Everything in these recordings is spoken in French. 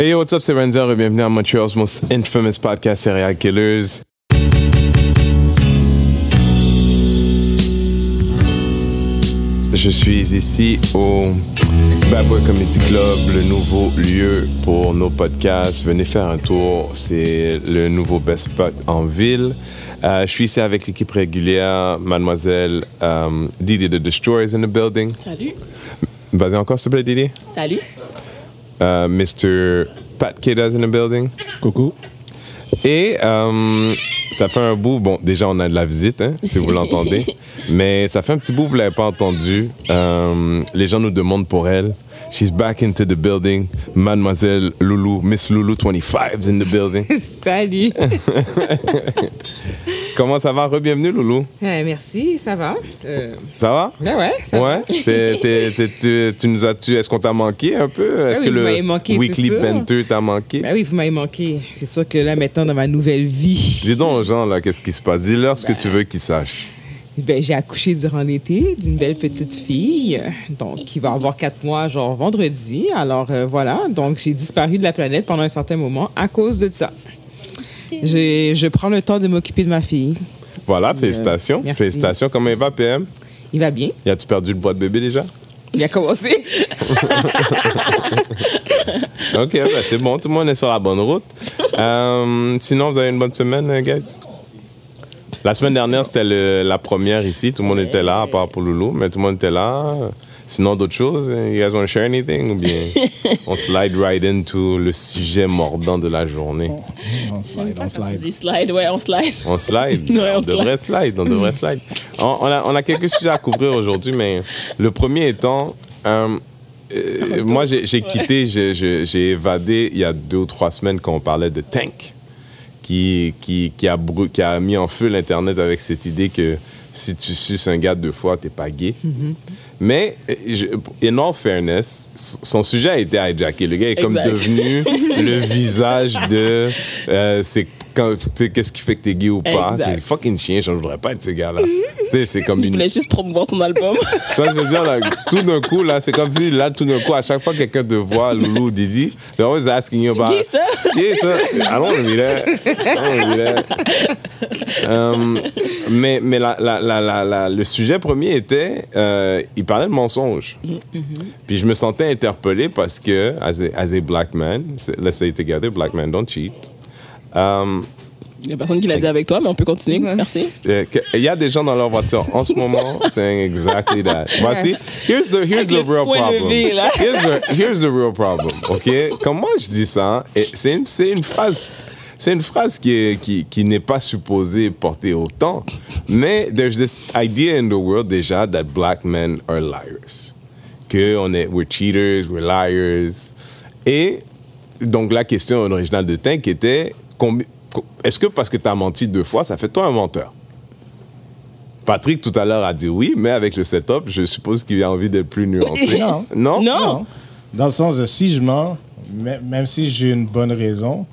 Hey, what's up, c'est Renzer et bienvenue à Montreal's most infamous podcast, Serial Killers. Je suis ici au Bad Boy Comedy Club, le nouveau lieu pour nos podcasts. Venez faire un tour, c'est le nouveau best spot en ville. Euh, je suis ici avec l'équipe régulière, mademoiselle euh, Didi the Destroyer is in the building. Salut. Vas-y encore, s'il te plaît, Didi. Salut. Euh, Mr. Pat Kidda's in the building. Coucou. Et euh, ça fait un bout, bon, déjà on a de la visite, hein, si vous l'entendez, mais ça fait un petit bout, vous ne l'avez pas entendu. Euh, les gens nous demandent pour elle. She's back into the building. Mademoiselle Loulou, Miss Loulou 25 is in the building. Salut. Comment ça va? Re-bienvenue, Loulou. Ouais, merci, ça va? Euh, Ça va? ben ouais, ça ouais. va. T'es- t'es- t'es- tu, tu nous as-tu, est-ce qu'on t'a manqué un peu? Est-ce oui, que le manqué, Weekly. Banter t'a manqué? Ben oui, vous m'avez manqué. C'est sûr que là, maintenant, dans ma nouvelle vie, Dis donc aux gens, là, qu'est-ce qui se passe? Dis-leur ce que tu veux qu'ils sachent. Ben, j'ai accouché durant l'été d'une belle petite fille, euh, donc qui va avoir quatre mois, genre vendredi. Alors euh, voilà, donc j'ai disparu de la planète pendant un certain moment à cause de ça. J'ai- Je prends le temps de m'occuper de ma fille. Voilà, félicitations. merci. Félicitations. Comment il va, PM? Il va bien. Y a-tu perdu le bois de bébé déjà? Il a commencé. Ok, ben c'est bon, tout le monde est sur la bonne route. Euh, sinon, vous avez une bonne semaine, euh, guys? La semaine dernière, c'était le- la première ici. Tout le monde était là, à part pour Loulou, mais tout le monde était là. Sinon, d'autres choses? You guys want to share anything? Ou bien on slide right into le sujet mordant de la journée? On slide, on Tu slide. dis slide, ouais, on slide. On slide? Ouais, on on, slide. devrait slide. On devrait slide. On, on a, on a quelques sujets à couvrir aujourd'hui, mais le premier étant, euh, euh, moi j'ai quitté, j'ai évadé il y a deux ou trois semaines quand on parlait de Tank, qui, qui, qui, a, brû- qui a mis en feu l'Internet avec cette idée que si tu suces un gars deux fois, t'es pas gay. Mais, euh, je- in all fairness, son sujet a été hijacké. Le gars est comme devenu le visage de euh, c'est qu'est-ce qui fait que t'es gay ou pas? Fucking chien, je ne voudrais pas être ce gars-là. tu sais, c'est comme Il une. voulait juste promouvoir son album. Ça, je veux dire, là, tout d'un coup, là, c'est comme si, là, tout d'un coup, à chaque fois que quelqu'un te voit, Loulou ou Didi, they're always asking you about. gay, ça? Gay, ça? I don't want to be that. I don't want to be that. Um, mais mais la, la, la, la, la- le sujet premier était, euh, il parlait de mensonges. Puis je me sentais interpellé parce que, as a, as a black man, let's say together, black men don't cheat. Um, Il y a personne qui l'a dit avec toi, mais on peut continuer. Merci. euh, Il y a des gens dans leur voiture en ce moment saying exactly that. Voici, here's the, here's the real problem. Here's the, here's the real problem, OK? Comment je dis ça? C'est une, une phrase... C'est une phrase qui, est- qui, qui n'est pas supposée porter autant, mais there's this idea in the world déjà that black men are liars. Que on est, we're cheaters, we're liars. Et donc la question originale de Tank était est-ce que parce que tu as menti deux fois, ça fait toi un menteur? Patrick tout à l'heure a dit oui, mais avec le setup, je suppose qu'il a envie d'être plus nuancé. Non. Non? Non. Dans le sens de si je mens, mê- même si j'ai une bonne raison,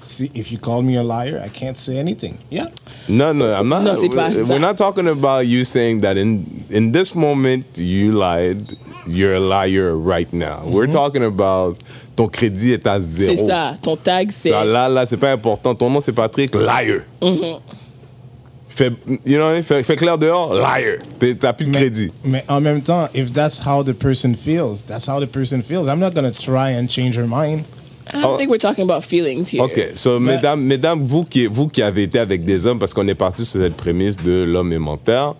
si, if you call me a liar, I can't say anything. Yeah. No, no, I'm not. Non, c'est pas we're not talking about you saying that in in this moment you lied. You're a liar right now. We're mm-hmm. talking about ton crédit est à zéro. C'est ça. Ton tag, c'est. Ça, là, là, c'est pas important. Ton nom, c'est Patrick. Liar. Mm-hmm. Fais, you know, fais, fais clair dehors. Liar. T'es- T'as plus de Mais, crédit. mais en même temps, if that's how the person feels, that's how the person feels. I'm not going to try and change her mind. I don't think we're talking about feelings here. OK. So, mesdames, mesdames vous, qui, vous qui avez été avec des hommes, parce qu'on est parti sur cette prémisse de l'homme est menteur,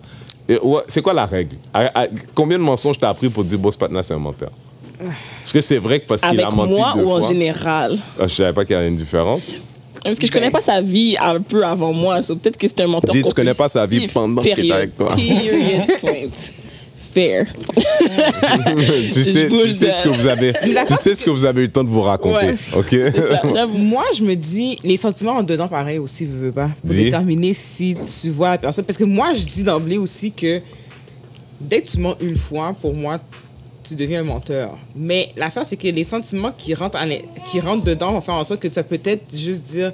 et ouais, c'est quoi la règle? À- à- combien de mensonges t'as appris pour dire, bon, ce patin, c'est un menteur? Est-ce que c'est vrai que parce qu'il Avec a menti moi deux ou en fois? général? Ah, je savais pas qu'il y avait une différence. Parce que je connais pas sa vie un peu avant moi. so Peut-être que c'est un menteur Dis, tu connais pas sa vie compulsif. pendant qu'il était avec toi. Period. Point. Fair. tu sais, tu ce que vous avez, tu sais ce que vous avez eu le temps de vous raconter. Ouais. OK? Ça. Moi, je me dis, les sentiments en dedans, pareil aussi, veux, veux pas. Pour déterminer si tu vois la personne. Parce que moi, je dis d'emblée aussi que dès que tu mens une fois, pour moi, tu deviens un menteur. Mais l'affaire, c'est que les sentiments qui rentrent, à qui rentrent dedans vont faire en sorte que tu vas peut-être juste dire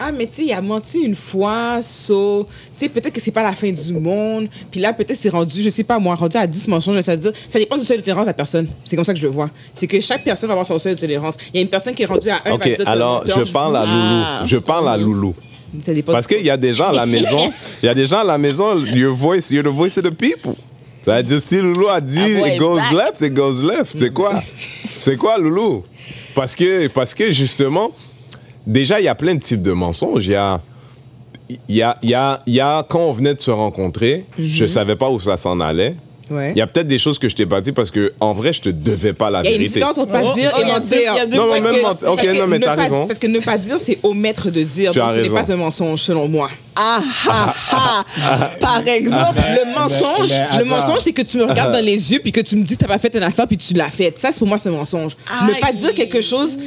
ah, mais tu sais, il a menti une fois, so, tu sais, peut-être que c'est pas la fin du monde. Puis là, peut-être c'est rendu, je sais pas moi, rendu à 10 mensonges, ça veut dire, ça dépend du seuil de tolérance de la personne. C'est comme ça que je le vois. C'est que chaque personne va avoir son seuil de tolérance. Il y a une personne qui est rendue à 1, Ok, alors je parle à Ah. Loulou. Je parle à Loulou. Ça dépend Parce qu'il y a des gens à la maison, il y a des gens à la maison, your voice, you're the voice of the people. Ça veut dire, si Loulou a dit Ah it goes back. left, it goes left. C'est quoi? C'est quoi, Loulou? Parce que, parce que justement, déjà, il y a plein de types de mensonges. Il y a, il y a, il y a, y a, quand on venait de se rencontrer, je savais pas où ça s'en allait. Ouais. Il y a peut-être des choses que je t'ai pas dit parce que, en vrai, je te devais pas la Il y a une vérité. différence entre pas Oh, dire oh, et il y a deux- mentir. Non, mais même que- ok, non, mais t'as raison. Parce que ne pas dire, c'est omettre de dire. Tu Donc, as ce n'est pas un mensonge, selon moi. Ah, ah, ah. Par exemple, Le mensonge, mais le mensonge, c'est que tu me regardes dans les yeux puis que tu me dis que t'as pas fait une affaire puis tu l'as faite. Ça, c'est pour moi, c'est un mensonge. Ne pas dire quelque chose,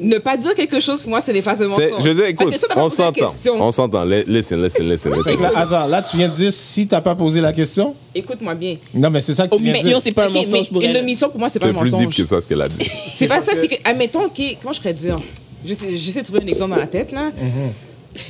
ne pas dire quelque chose, pour moi, c'est phases de mensonge. Je veux dire, écoute, on s'entend. On s'entend. Li- Listen, listen, listen, listen. là, attends, là, tu viens de dire si t'as pas posé la question? Écoute-moi bien. Non, mais c'est ça que tu viens de dire. c'est pas un mensonge pour une omission, pour moi, c'est pas un C'est plus deep mensonge. que ça, ce qu'elle a dit. C'est pas ça, c'est que, admettons, OK, comment je pourrais dire? J'essaie j'essaie de trouver un exemple dans la tête, là.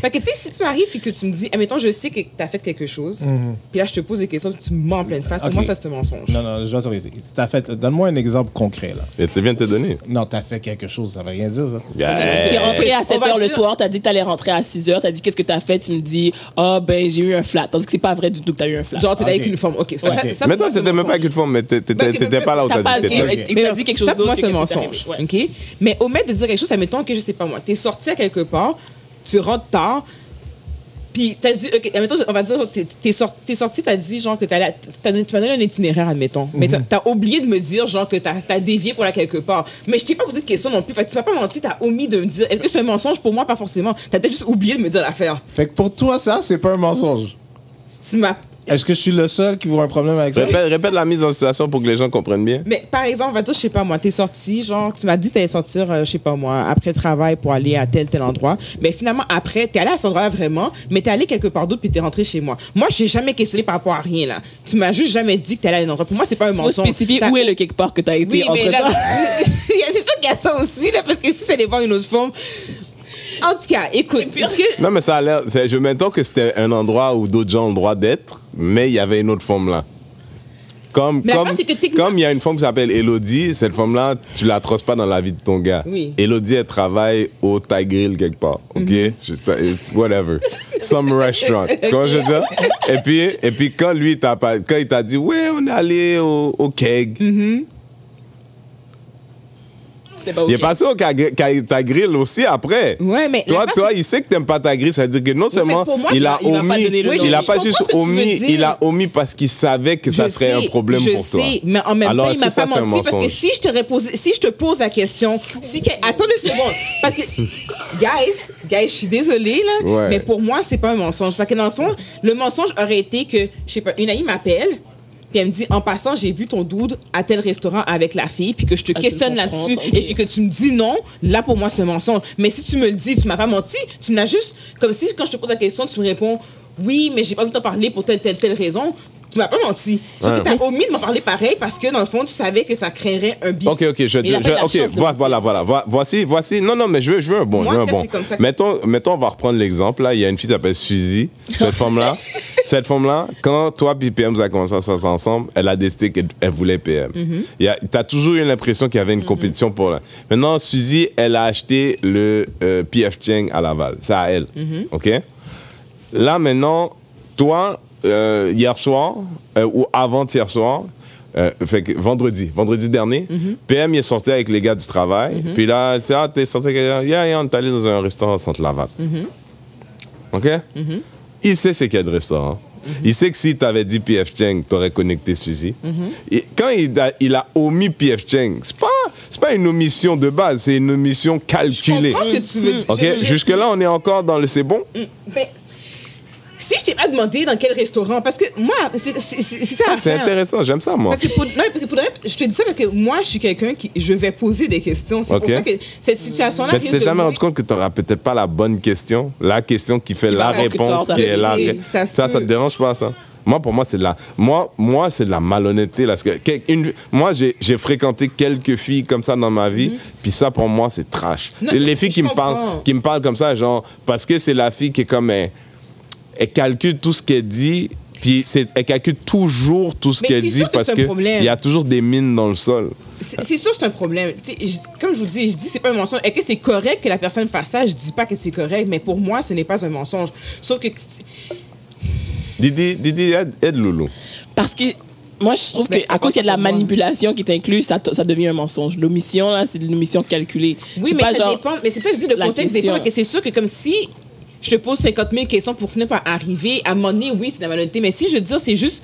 Fait que, tu sais, si tu arrives et que tu me dis, admettons, je sais que tu as fait quelque chose, puis là, je te pose des questions, tu me mens en pleine face, pour Ok. moi, ça, c'est un mensonge? Non, non, je vais t'arrêter. T'as fait. Donne-moi un exemple concret, là. Et tu viens de te donner. Non, t'as fait quelque chose, ça veut rien dire, ça. T'es rentré à On 7 va h le soir, t'as dit que t'allais rentrer à 6 h, t'as dit qu'est-ce que t'as fait, tu me dis, ah ben j'ai eu un flat. Tandis que c'est pas vrai du tout que t'as eu un flat. Genre, t'es Ok. avec une forme. OK. Fait que ça- pour t'étais même pas avec une forme, mais t'étais ok, t'étais mais pas là où t'as dit dit, t'étais. t'as quelque chose ça, pour moi, c'est un mensonge. OK? Mais omettre de dire quelque chose, admettons que, je sais pas moi, t'es sorti à quelque part, tu rentres tard, puis t'as dit, OK, admettons, on va dire, t'es, t'es sorti, t'es sorti, t'as dit, genre, que t'as donné- tu m'as donné un itinéraire, admettons. Mais t'as, t'as oublié de me dire, genre, que t'as, t'as dévié pour aller quelque part. Mais je t'ai pas posé de question non plus. Fait que tu m'as pas menti, t'as omis de me dire. Est-ce que c'est un mensonge? Pour moi? Pas forcément. T'as peut-être juste oublié de me dire l'affaire. Fait que pour toi, ça, c'est pas un mensonge. Tu m'as. Est-ce que je suis le seul qui voit un problème avec ça? Répète, répète la mise en situation pour que les gens comprennent bien. Mais par exemple, on va dire, je sais pas moi, t'es sorti, genre, tu m'as dit que t'allais sortir, euh, je sais pas moi, après le travail pour aller à tel, tel endroit. Mais finalement, après, t'es allé à cet endroit-là vraiment, mais t'es allé quelque part d'autre puis t'es rentré chez moi. Moi, j'ai jamais questionné par rapport à rien, là. Tu m'as juste jamais dit que t'allais à un endroit. Pour moi, c'est pas un Faut mensonge. spécifier où est le quelque part que t'as été Oui, entre temps. c'est sûr qu'il y a ça aussi, là, parce que si c'est les voir une autre forme. En tout cas, écoute, que Non, mais ça a l'air. Je m'entends que c'était un endroit où d'autres gens ont le droit d'être, mais il y avait une autre forme là. Comme, Mais comme, que comme il y a une femme qui s'appelle Elodie, cette femme-là, tu la trosses pas dans la vie de ton gars. Oui. Elodie, elle travaille au Thai Grill quelque part, OK? Mhm. Whatever. Some restaurant. Tu comprends ce que je veux dire? Et puis, et puis quand lui, il t'a pas- quand il t'a dit, ouais, on est allé au, au keg, Mhm. C'était pas il est passé au Thai Thai Grill aussi après. Ouais, mais Toi, la toi, il sait que t'aimes pas ta grille, ça veut dire que non seulement pour moi, il ça- a il va pas omis, le il a je pas comprends juste ce que tu veux omis, dire. il a omis parce qu'il savait que ça Je serait un sais, problème je pour toi. sais, mais en même Alors, temps, est-ce il m'a que ça, pas c'est un menti parce que mensonge? si je te repose, si je te pose la question, si que- attends une seconde, parce que guys, guys, je suis désolée là, Ouais. mais pour moi c'est pas un mensonge parce que dans le fond, le mensonge aurait été que je sais pas, une amie m'appelle. Puis elle me dit, en passant, j'ai vu ton dude à tel restaurant avec la fille, puis que je te Ah, questionne là-dessus, et puis que tu me dis non, là pour moi c'est un mensonge. Mais si tu me le dis, tu m'as pas menti, tu me l'as juste, comme si quand je te pose la question, tu me réponds, oui, mais j'ai pas voulu t'en parler pour telle, telle, telle raison. Tu m'as pas menti. Ouais. que t'as omis de m'en parler pareil parce que dans le fond, tu savais que ça créerait un bif. Ok, ok, je, je- ok, voilà, voilà, voilà, Vo- voici, voici, non, non, mais je veux, je veux un bon, Moi, je veux un bon. comme ça que- Mettons, mettons, on va reprendre l'exemple, là, il y a une fille qui s'appelle Suzy, cette femme-là, cette femme-là, quand toi puis PM vous avez commencé à sortir ensemble, elle a décidé qu'elle elle voulait PM. Il y a- T'as toujours eu l'impression qu'il y avait une compétition pour là. Maintenant, Suzy, elle a acheté le euh, PF Cheng à Laval, c'est à elle, Mm-hmm. ok? Là, maintenant, toi, euh, hier soir, euh, ou avant-hier soir, euh, fait que vendredi, vendredi dernier, PM il est sorti avec les gars du travail. Puis là, il dit, ah, t'es sorti avec les gars? Yeah, yeah, on est allé dans un restaurant à Centre-Laval. OK? Il sait c'est quel restaurant. Il sait que si t'avais dit PF Cheng, t'aurais connecté Suzy. Et quand il a, il a omis PF Cheng, c'est pas, c'est pas une omission de base, c'est une omission Je calculée. comprends ce que tu veux dire. OK? Je- je- Jusque-là, on est encore dans le c'est bon? Mais si je t'ai pas demandé dans quel restaurant, parce que moi, c'est ça Ah, c'est intéressant, j'aime ça, moi. Parce que, pour, non, parce que pour de vrai, je te dis ça parce que moi, je suis quelqu'un qui. Je vais poser des questions. C'est Ok. pour ça que cette situation-là. Mais tu t'es jamais rendu compte que tu n'auras peut-être pas la bonne question, la question qui fait Qui la réponse, qui est la ça Ça, ça, te dérange pas, ça? Moi, pour moi, c'est de la, moi, moi, c'est de la malhonnêteté. Là, parce que, une- moi, j'ai fréquenté quelques filles comme ça dans ma vie, puis ça, pour moi, c'est trash. Non, les filles qui me, parlent, qui me parlent comme ça, genre, parce que c'est la fille qui est comme, elle, elle calcule tout ce qu'elle dit, puis elle calcule toujours tout ce qu'elle dit, que parce c'est un que problème. il y a toujours des mines dans le sol. C'est sûr que c'est un problème. Je- comme je vous dis, je dis c'est pas un mensonge. Est-ce que c'est correct que la personne fasse ça? Je dis pas que c'est correct, mais pour moi, ce n'est pas un mensonge. Sauf que Didi, Didi, aide, aide Loulou. Parce que moi, je trouve qu'à cause qu'il y a de la manipulation qui est incluse, ça, ça devient un mensonge. L'omission, là, c'est une omission calculée. Oui, mais pas ça genre- dépend. Mais c'est ça que je dis le la contexte question. dépend. Que c'est sûr que comme si je te pose 50 000 questions pour finir par arriver, à donné, oui, c'est la malhonnêteté. Mais si je veux dire, c'est juste,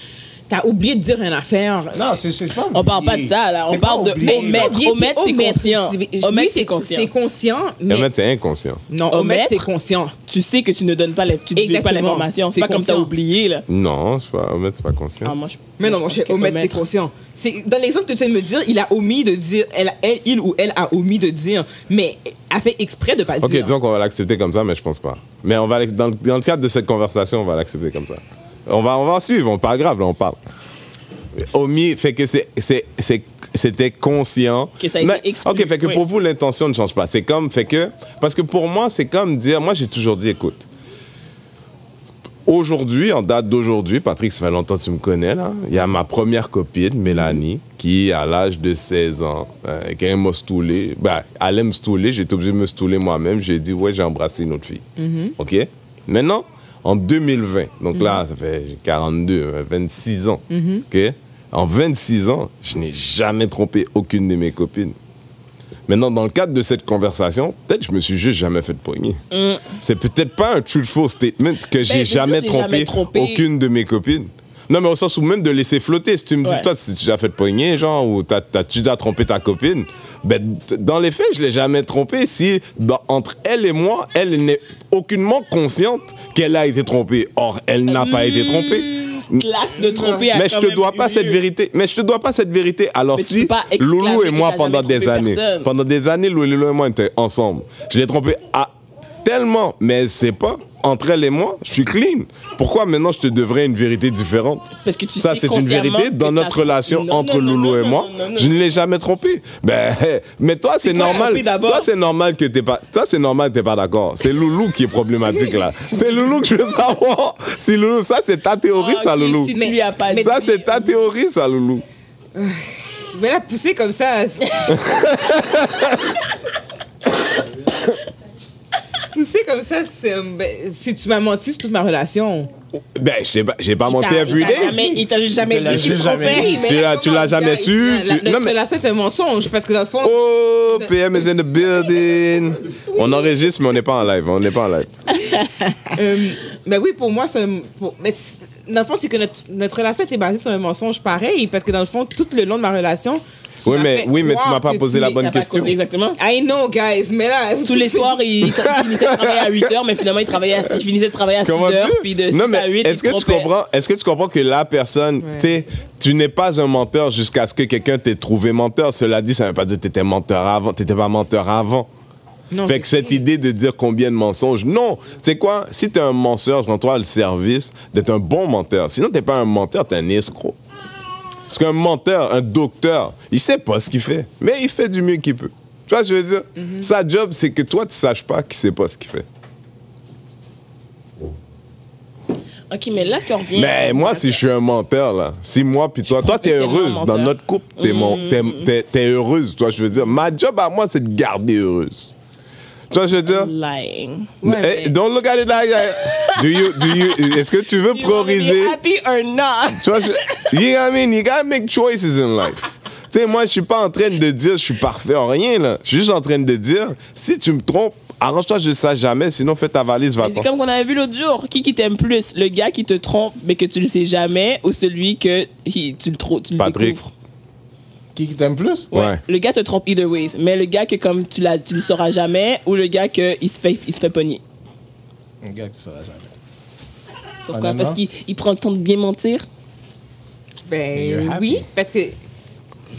t'as oublié de dire une affaire. Non, c'est c'est pas. On parle pas de oublié. ça, là. On parle de oublié. omettre. Omettre, c'est omettre. conscient. Omettre, c'est conscient. C'est conscient, mais... Fait, c'est inconscient. Non, omettre, Omettre, c'est conscient. Tu sais que tu ne donnes pas, l'information. C'est pas comme t'as oublié, là. Non, c'est pas, en fait, c'est pas conscient. Ah, moi, je- Mais non, moi, mon je cher, omettre, c'est omettre- conscient. C'est dans l'exemple que tu viens de me dire, il a omis de dire, elle, elle, il ou elle a omis de dire, mais a fait exprès de pas le Ok, dire. disons qu'on va l'accepter comme ça, mais je pense pas. Mais on va, dans le cadre de cette conversation, on va l'accepter comme ça. On va, on va en suivre, on pas grave, là, on parle. Omis fait que c'est, c'est, c'est- c'était conscient. Que ça a été Mais- Ok, fait que oui. pour vous, l'intention ne change pas. C'est comme, fait que, parce que pour moi, c'est comme dire, moi j'ai toujours dit, écoute, Aujourd'hui, en date d'aujourd'hui, Patrick, ça fait longtemps que tu me connais, là. Il y a ma première copine, Mélanie, qui, à l'âge de 16 ans, euh, quand elle m'a stoulé, ben, elle aime stouler, j'étais obligé de me stouler moi-même. J'ai dit, ouais, j'ai embrassé une autre fille. OK? Maintenant, en 2020, donc là, ça fait j'ai 42, euh, 26 ans. OK? En 26 ans, je n'ai jamais trompé aucune de mes copines. Maintenant, dans le cadre de cette conversation, peut-être je me suis juste jamais fait poigner. C'est peut-être pas un truthful statement que j'ai jamais, dire, j'ai jamais trompé aucune de mes copines. Non, mais au sens où même de laisser flotter. Si tu me dis, Ouais. toi, si tu as fait poigner, genre, ou t'as, t'as- tu as trompé ta copine, ben, dans les faits, je l'ai jamais trompée. Si, dans- entre elle et moi, elle n'est aucunement consciente qu'elle a été trompée. Or, elle n'a pas été trompée. De tromper a Mais je te dois pas cette vérité. Mais je te dois pas cette vérité. Alors Mais si Loulou et moi pendant des années, personne. pendant des années, Loulou et moi était ensemble. Je l'ai trompé à tellement, mais elle sait pas. Entre elle et moi, je suis clean. Pourquoi maintenant je te devrais une vérité différente? Parce que tu Ça, c'est une vérité dans notre relation Non, entre non, Loulou non, et moi. non, non, Je ne l'ai jamais trompé. Ben, mais toi, c'est normal. Toi, c'est normal que t'es pas. Toi, c'est normal que t'es pas d'accord. C'est Loulou qui est problématique là. C'est Loulou que je veux savoir. Si Loulou, ça c'est ta théorie, Ah, ça, Loulou. Si pas. Ça, c'est ta théorie, ça, Loulou. Mais la pousser comme ça. pousser comme ça, c'est. ben, si tu m'as menti sur toute ma relation. Ben, pas- j'ai pas Il menti t'a- every il t'a jamais- juste dit qu'il te trompait. Tu l'as- tu l'as jamais su, la- tu- Notre non, mais- relation est un mensonge parce que dans le fond. Oh, PM is in the building. On enregistre, mais on n'est pas en live. On n'est pas en live. Euh, ben oui, pour moi, c'est un- pour- mais c'est- dans le fond, c'est que notre, notre relation était basée sur un mensonge pareil, parce que dans le fond, tout le long de ma relation, Oui, mais- oui, mais tu m'as pas posé la bonne question. causé- Exactement. I know, guys, mais là. Tous les soirs, il, il finissait de travailler à 8 h, mais finalement, il, travaillait à, il finissait de travailler à 6 Comment h, puis de 6 non, à mais 8, est-ce que tu comprends Est-ce que tu comprends que la personne, Ouais. tu sais, tu n'es pas un menteur jusqu'à ce que quelqu'un t'ait trouvé menteur? Cela dit, ça ne veut pas dire que tu étais menteur avant. Tu n'étais pas menteur avant. Non, fait que cette idée de dire combien de mensonges, non. Tu sais quoi? Si tu es un menteur, prends-toi le service d'être un bon menteur. Sinon, tu n'es pas un menteur, tu es un escroc. Parce qu'un menteur, un docteur, il sait pas ce qu'il fait, mais il fait du mieux qu'il peut. Tu vois, je veux dire, Mhm. sa job, c'est que toi, tu saches pas qu'il sait pas ce qu'il fait. Ok, mais là, si on revient. Mais moi, si je suis un menteur, là, si moi, puis toi, toi, t'es heureuse. Dans notre couple, t'es mon- t'es- t'es- t'es heureuse, toi, je veux dire? Ma job à moi, c'est de garder heureuse. Tu vois, je veux dire? Lying. Ouais, Eh, Don't look at it like that. Do you, do you, est-ce que tu veux prioriser? happy or not? Tu vois, je, you know what I mean? You gotta make choices in life. Tu sais, moi, je suis pas en train de dire je suis parfait en rien, là. Je suis juste en train de dire, si tu me trompes, arrange-toi, je ne sais jamais, sinon fais ta valise, Mais va C'est comme qu'on avait vu l'autre jour. Qui qui t'aime plus? Le gars qui te trompe, mais que tu le sais jamais, ou celui que he- tu le, tro- tu le Patrick. découvres? Qui qui t'aime plus? Ouais. Le gars te trompe either ways. Mais le gars que comme tu, l'as- tu le sauras jamais, ou le gars que il se fait, il se fait pogner. Un gars qui saura jamais. Pourquoi? Parce qu'il il prend le temps de bien mentir? Ben oui, parce que.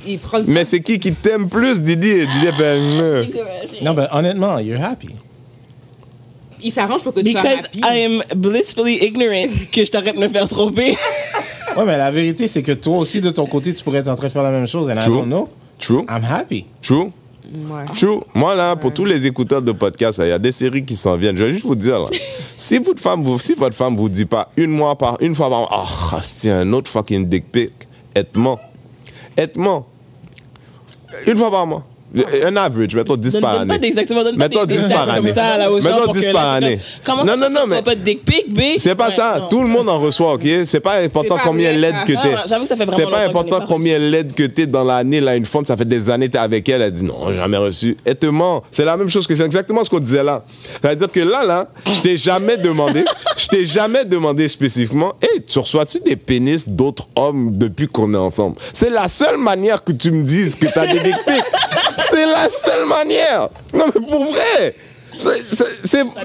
Il prend le Mais c'est qui qui t'aime plus, Didi? Et Didi, ben, euh. Non, ben honnêtement, you're happy. il s'arrange pour que tu sois Because happy. I am blissfully ignorant que je t'arrête de me faire tromper. Ouais, mais la vérité, c'est que toi aussi, de ton côté, tu pourrais être en train de faire la même chose. And I True. don't know. True. I'm happy. True. Ouais. True. Moi, là, pour tous les écouteurs de podcast, il y a des séries qui s'en viennent. Je vais juste vous dire, là, si, votre femme vous, si votre femme vous dit pas une, mois par, une fois par mois, oh, c'est un autre fucking dick pic, êtement. Êtement. Une fois par mois. Un average, mettons 10 Donne, par donne pas année. exactement, donne pas Mettons des 10 stats par année. ça là Mettons pour 10 que par année. Comment Non, ça, non, non, mais- pas de dick pic, B? C'est pas Ouais, ça. non. Tout le monde en reçoit, OK? C'est pas important pas combien l'aide que t'es. j'avoue que ça fait vraiment C'est pas important pas combien l'aide que t'es dans l'année. Là, une femme, ça fait des années que t'es avec elle. Elle dit non, jamais reçu. Elle te ment. C'est la même chose que c'est exactement ce qu'on disait là. C'est-à-dire que là, là, je t'ai jamais demandé, je t'ai jamais demandé spécifiquement, hey, tu reçois-tu des pénis d'autres hommes depuis qu'on est ensemble? C'est la seule manière que tu me dises que t'as des dick pics. C'est la seule manière. Non, mais pour vrai.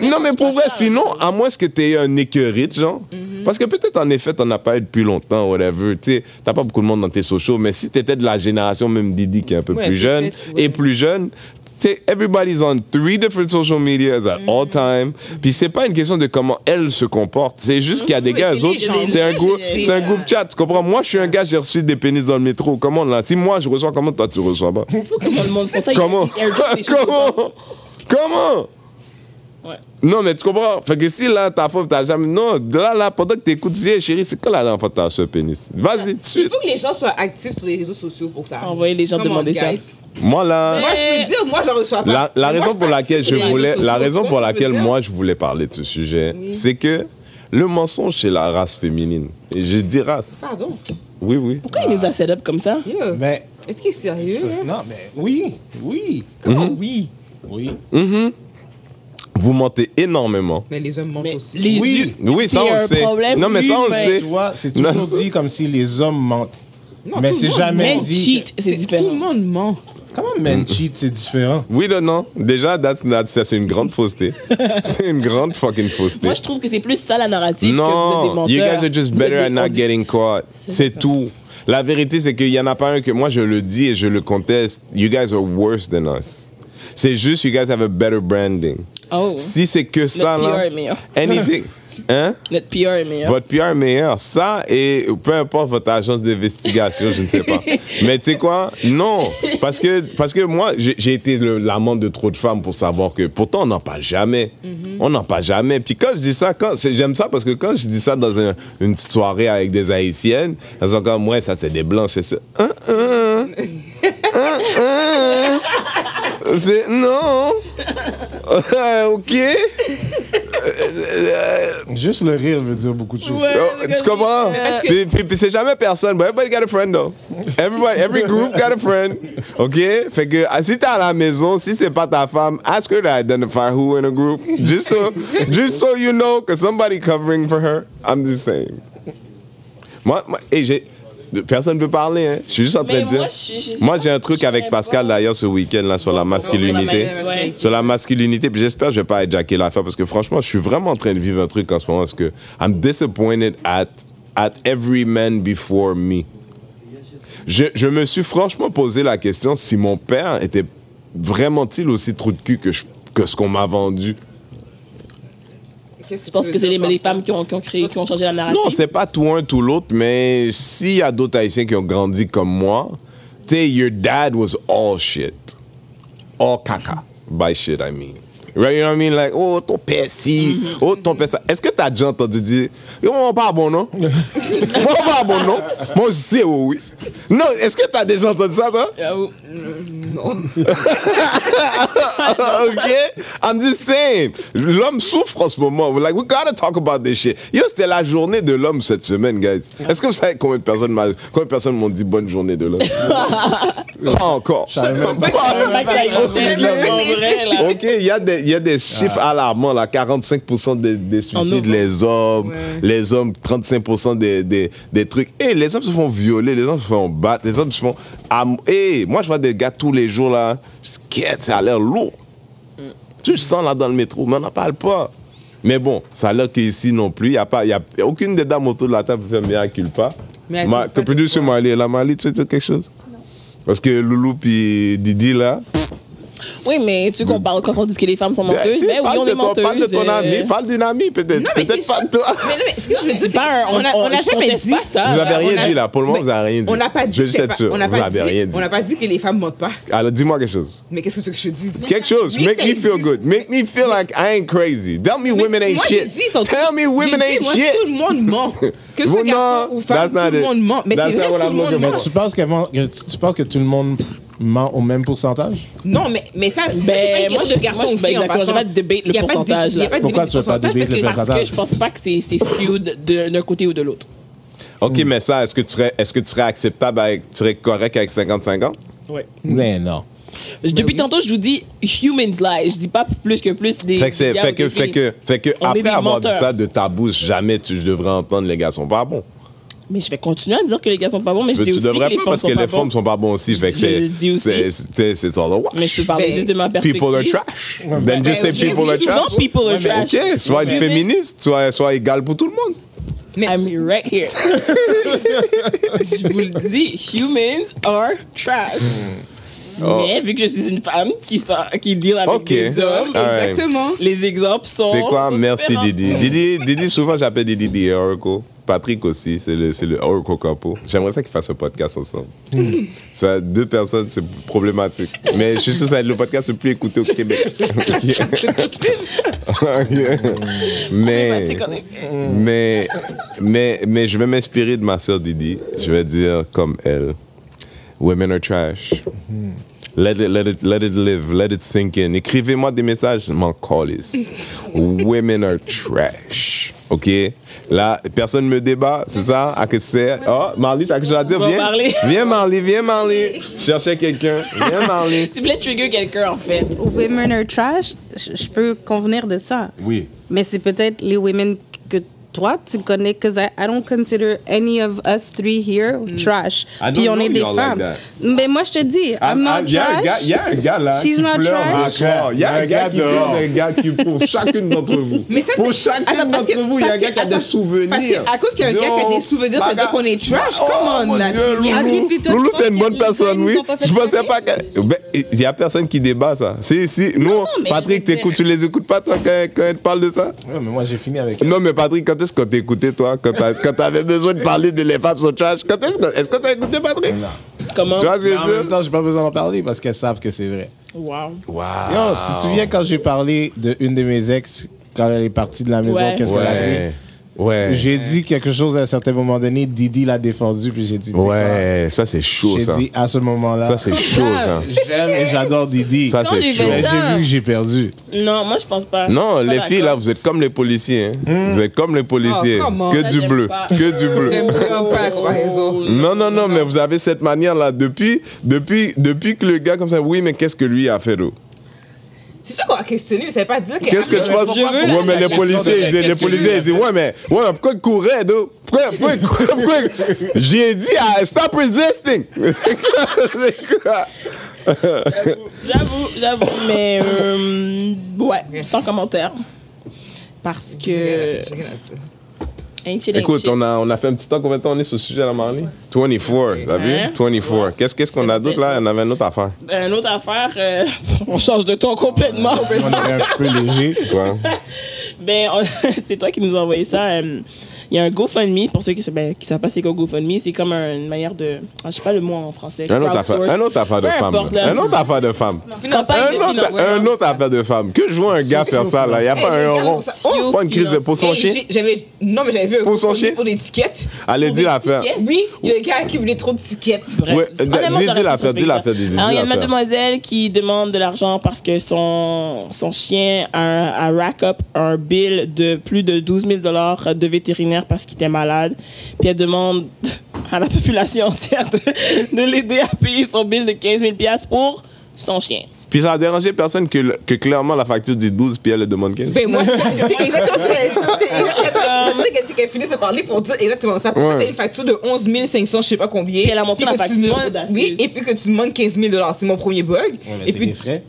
Non, mais pour vrai, sinon, à moins que tu aies un écœurite, genre. Parce que peut-être, en effet, t'en as pas eu depuis longtemps, whatever. Tu t'as pas beaucoup de monde dans tes sociaux, mais si t'étais de la génération, même Didi, qui est un peu Ouais, plus jeune, ouais. et plus jeune, sais, everybody's on three different social medias at all time. Puis c'est pas une question de comment elle se comporte. C'est juste qu'il y a des gars, eux autres, c'est un, groupe, C'est- un groupe chat, tu comprends? Moi, je suis un gars, j'ai reçu des pénis dans le métro. Comment, là? Si moi, je reçois, comment toi, tu reçois pas? Comment? Comment? Comment? Ouais. Non, mais tu comprends? Fait que si là, ta femme, t'as jamais. Non, là, là, pendant que t'écoutes, tu dis, chérie, c'est quand la dernière fois que t'as reçu un pénis? Vas-y, tout de Il faut que les gens soient actifs sur les réseaux sociaux pour que ça arrive. Envoyer les gens demander ça. Moi, là. Moi, je peux dire, moi, je reçois pas. La, la raison pour laquelle je voulais, la raison Tu pour laquelle moi je voulais parler de ce sujet, c'est que le mensonge chez la race féminine, et je dis race, Pardon? oui, oui. Pourquoi il nous a set up comme ça? Yeah. Mais, Est-ce qu'il est sérieux? hein? non, mais oui, oui, Comment Mhm. oui? oui. Vous mentez énormément. Mais les hommes mentent Mais aussi. les Oui. yeux- Oui, ça, on le sait. problème Non, mais ça, on le sait. Tu vois, c'est Non, toujours dit comme si les hommes mentent. Non, mais tout c'est jamais. Men dit. cheat, c'est Tout différent. le monde ment. Comment men cheat, c'est différent? Oui, non, non. Déjà, that's not- ça, c'est une grande fausseté. c'est une grande fucking fausseté. Moi, je trouve que c'est plus ça la narrative que vous êtes des Non, menteurs. you guys are just Vous êtes better at not dit- getting caught. C'est tout. La vérité, c'est qu'il n'y en a pas un que moi, je le dis et je le conteste. You guys are worse than us. C'est juste, you guys have a better branding. Oh. Si c'est que ça, PR là, est meilleur. anything. Hein? Notre PR est meilleur. Votre PR est meilleur. Ça, et peu importe votre agence d'investigation, je ne sais pas. Mais tu sais quoi? Non. Parce que, parce que moi, j'ai été l'amant de trop de femmes pour savoir que pourtant, on n'en parle jamais. On n'en parle jamais. Puis quand je dis ça, j'aime ça parce que quand je dis ça dans un- une soirée avec des Haïtiennes, elles sont comme, ouais, ça, c'est des blanches. C'est ça. Hein, hein? C'est. Non. OK. Juste le rire veut dire beaucoup de choses. Ouais. Oh, tu comprends? parce que- Puis, puis- puis c'est jamais personne. But everybody got a friend, though. Everybody, every group got a friend. OK? Fait que ah, si t'es à la maison, si c'est pas ta femme, ask her to identify who in a group. Just so, just so you know, que somebody covering for her. I'm just saying. Moi, moi hey, j'ai... Personne ne peut parler, hein. Je suis juste en train de dire. moi, j'ai un truc avec Pascal pas. d'ailleurs ce week-end là sur la masculinité. Sur la masculinité, puis j'espère que je vais pas hijacker l'affaire parce que franchement, je suis vraiment en train de vivre un truc en ce moment parce que I'm disappointed at, at every man before me. Je, je me suis franchement posé la question si mon père était vraiment-il aussi trou de cul que, je- que ce qu'on m'a vendu. Qu'est-ce que Je pense tu que veux c'est les, femmes qui ont, qui ont créé, qui ont changé la narrative? Non, c'est pas tout un, tout l'autre, mais s'il y a d'autres Haïtiens qui ont grandi comme moi, tu sais, your dad was all shit. All caca. By shit, I mean. Right, you know what I mean? Like, oh, ton père ci, oh, ton père ça. Est-ce que t'as déjà entendu dire, yo, mon pas bon, non? mon pas bon, non? Moi, je sais, oui. Non, est-ce que t'as déjà entendu ça, toi? J'avoue. ok? I'm just saying. L'homme souffre en ce moment. Like, we gotta talk about this shit. Yo, c'était la journée de l'homme cette semaine, guys. Est-ce que vous savez combien de personnes m'a- combien de personnes m'ont dit bonne journée de l'homme? Pas encore. Ok, il y, a des- y a des chiffres alarmants, là. 45% des, des suicides, les hommes. Ouais. Les hommes, 35% des, des, des trucs. Et les hommes se font violer, les hommes se font battre, les hommes se font. am- Et moi, je vois des gars tous les jours, là. Je ça a l'air lourd. Tu sens, là, dans le métro, mais on n'en parle pas. Mais bon, ça a l'air qu'ici non plus, il n'y a, pas- y a aucune des dames autour de la table qui fait mea culpa. Mea Ma, culpa que producer de quoi? Marley, la Marley, tu veux dire quelque chose? Parce que Loulou puis Didi, là, Oui, mais tu compares quand on dit que les femmes sont Ben, menteuses. si, Ben oui, parle on de est ton- menteuses. Parle de ton euh, ami, parle d'une amie, peut-être. Non, mais Peut-être c'est pas de toi. Mais non, mais ce que je veux dire, c'est pas un- qu'on a- on- n'a jamais dit. pas ça. Vous avez on rien a- dit là. Pour le moment, vous avez rien dit. On n'a pas dit. Je pas- sûr. On n'a pas pas dit que les femmes mentent pas. Alors, dis-moi quelque chose. Mais qu'est-ce que tu veux que je te dise? Quelque chose. Make me feel good. Make me feel like I ain't crazy. Tell me women ain't shit. Tell me women ain't shit. Tout le monde ment. Que ce garçon ou femme, tout le monde ment. Mais c'est vrai, tout le monde ment. Mais tu penses que tout le monde ment au même pourcentage? Non, mais, mais ça, ça, c'est pas Ben, une moi, question je- de garçon je- ou ben, fille en exactement, passant. j'ai pas de debate le Y a pas de pourcentage, là. Pourquoi tu veux pas parce le pourcentage? Parce que je pense pas que c'est c'est skewed d'un côté ou de l'autre. OK, mais ça, est-ce que tu serais, est-ce que tu serais acceptable avec, tu serais correct avec 50-50? Ouais. Mais non. Depuis tantôt, je vous dis humans lie. Je dis pas plus que plus des. Fait que, fait que, des fait que, fait que On est après avoir dit ça de ta bouche, jamais tu je devrais entendre les gars sont pas bons. Mais je vais continuer à dire que les gars sont pas bons, mais je tu dis aussi devrais que les pas femmes parce sont que pas les femmes sont pas bons aussi. Fait que c'est, dis aussi. c'est, all. Mais je peux parler juste de ma perspective. People are trash. Then ben, just say people are trash. Non, people are trash. OK, sois une Mais- féministe, sois, sois égal pour tout le monde. I'm right here. je vous le dis, humans are trash. Oh. Mais vu que je suis une femme qui, sort- qui deal avec Ok. des hommes. Exactement. les exemples sont. C'est quoi? sont Merci différents. Didi. Didi, Didi, souvent j'appelle Didi Oracle. Patrick aussi, c'est le, c'est le Oracle couple. J'aimerais ça qu'ils fassent un podcast ensemble. Ça, deux personnes, c'est problématique. Mais je suis sûr que ça va être le podcast le plus écouté au Québec. mais, en effet. mais, mais, mais je vais m'inspirer de ma soeur Didi. Je vais dire comme elle. Women are trash. Let it, let it, let it live, let it sink in. Écrivez-moi des messages, m'en calisse. Women are trash. OK? Là, personne me débat, c'est ça? À que c'est? Oh, Marley, t'as quelque chose à dire? Viens. parler. Viens, Marley, viens, Marley. Cherchez quelqu'un. Viens, Marley. Tu voulais trigger quelqu'un, en fait. Women are trash, je peux convenir de ça. Oui. Mais c'est peut-être les women toi, tu connais, because I, I don't consider any of us three here trash. I don't Puis on est des like femmes. that. Mais moi, je te dis, I'm Ah, not Il y, a un gars- trash. il y a un gars là She's qui not pleure trash. Il y a un gars qui pleure, un gars qui, pour chacune d'entre vous. Mais ça, pour c'est- chacune d'entre vous, il y a un gars qui a des souvenirs. parce que à cause qu'il y a un gars qui a des souvenirs, ça veut dire qu'on est trash? Oh, Come on, Loulou, c'est une bonne personne, oui. Je pensais pas que. Ben, Il y a personne qui débat ça. Si, si. Nous, Patrick, tu les écoutes pas, toi, quand, elle te parle de ça? Ouais, mais moi, j'ai fini avec. Non, mais Patrick, quand est-ce qu'on t'a écouté, toi, quand quand t'avais besoin de parler de les femmes sont trash? Quand est-ce que, est-ce que t'as écouté, Patrick? Comment? Tu vois ce que je en même temps, j'ai pas besoin d'en parler parce qu'elles savent que c'est vrai. Wow. Wow. Yo, tu te souviens quand j'ai parlé de une de mes ex quand elle est partie de la maison, Ouais. qu'est-ce qu'elle a Ouais. Ouais. J'ai dit quelque chose à un certain moment donné, Didi l'a défendu, puis j'ai dit, Ouais, ça c'est chaud J'ai ça. dit à ce moment-là, Ça c'est chaud ça. j'aime et j'adore Didi. Ça c'est j'ai chaud. mais j'ai vu que j'ai perdu. Non, moi, je pense pas. Non, pas les filles là, vous êtes comme les policiers. hein. Vous êtes comme les policiers. Oh, que du bleu, que du bleu. Pas la comparaison. Non, non, non, mais vous avez cette manière là depuis, depuis, depuis que le gars comme ça, oui, mais qu'est-ce que lui a fait d'eau C'est sûr qu'on va questionner, mais ça veut pas dire que. Qu'est-ce que tu penses Je veux Ouais, mais les policiers, ils disent, les policiers, ils disent, ouais, mais, ouais, mais pourquoi il courait d'eau Pourquoi, pourquoi, pourquoi, pourquoi- J'ai dit, ah, stop resisting. C'est quoi? J'avoue, j'avoue, mais euh, ouais, sans commentaire. Parce que. Écoute, on a, on a fait un petit temps, combien de temps on est sur ce sujet là, Marley 24, t'as vu? Hein? 24. Qu'est-ce qu'est-ce qu'on a d'autre là? On avait une autre affaire. Une autre affaire, euh, on change de ton complètement. On est un petit peu léger. Quoi Ben, c'est toi qui nous as envoyé ça. euh, Il y a un GoFundMe, pour ceux qui ne ben, savent pas c'est quoi GoFundMe, c'est comme un- une manière de. Ah, je sais pas le mot en français. Un autre affaire, crowdsource. un autre affaire de femme. Un autre affaire de femme. Un autre, affaire de femme. Que je vois un gars faire ça là, il n'y a pas un rond. Pas une crise de- pour son chien. Non, mais j'avais vu un Pour son chien? Pour des tickets. Allez, dis l'affaire. Oui, il y a un gars qui accumulé trop de tickets. Dis- l'affaire, dis l'affaire, Alors, il y a une mademoiselle qui demande de l'argent parce que son, son chien a, a rack up un bill de plus de 12 000 de vétérinaire parce qu'il était malade. Puis elle demande à la population entière de, de l'aider à payer son bill de 15 000 pour son chien. Puis ça a dérangé personne que, le- que clairement la facture dit 12 puis elle le demande 15. Ben moi, c'est c'est exactement ce que j'allais dire. C'est exactement- J'attendais qu'elle finisse de parler pour dire exactement ça. Pourquoi Ouais. t'as une facture de 11 500, je sais pas combien. Puis elle a montré la que tu facture. Oui, et puis que tu demandes 15 000 C'est mon premier bug. Ouais, mais et c'est puis, des frais.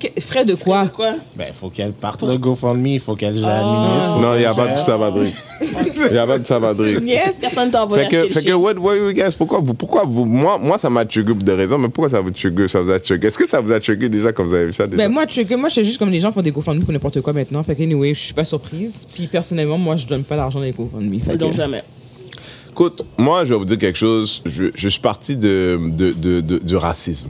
Que- Frais de quoi? Quoi? Ben, il faut qu'elle parte le GoFundMe, il faut qu'elle administre. faut Non, il n'y a pas de gère. savadrie. Il n'y a pas de savadrie. Yes, personne t'a envoyé Fait que, fait que what, what you guys, pourquoi vous, pourquoi vous, moi, moi, ça m'a pour des raisons, mais pourquoi ça vous trigger, ça vous a trigger? Est-ce que ça vous a trigger déjà quand vous avez vu ça déjà? Ben moi, tu, que moi, je sais juste comme les gens font des GoFundMe pour n'importe quoi maintenant. Fait que, anyway, je suis pas surprise. Puis personnellement, moi, je donne pas d'argent dans les GoFundMe. Fait que- Donc jamais. Écoute, moi, je vais vous dire quelque chose. Je, je suis parti de, de, de- de- du racisme.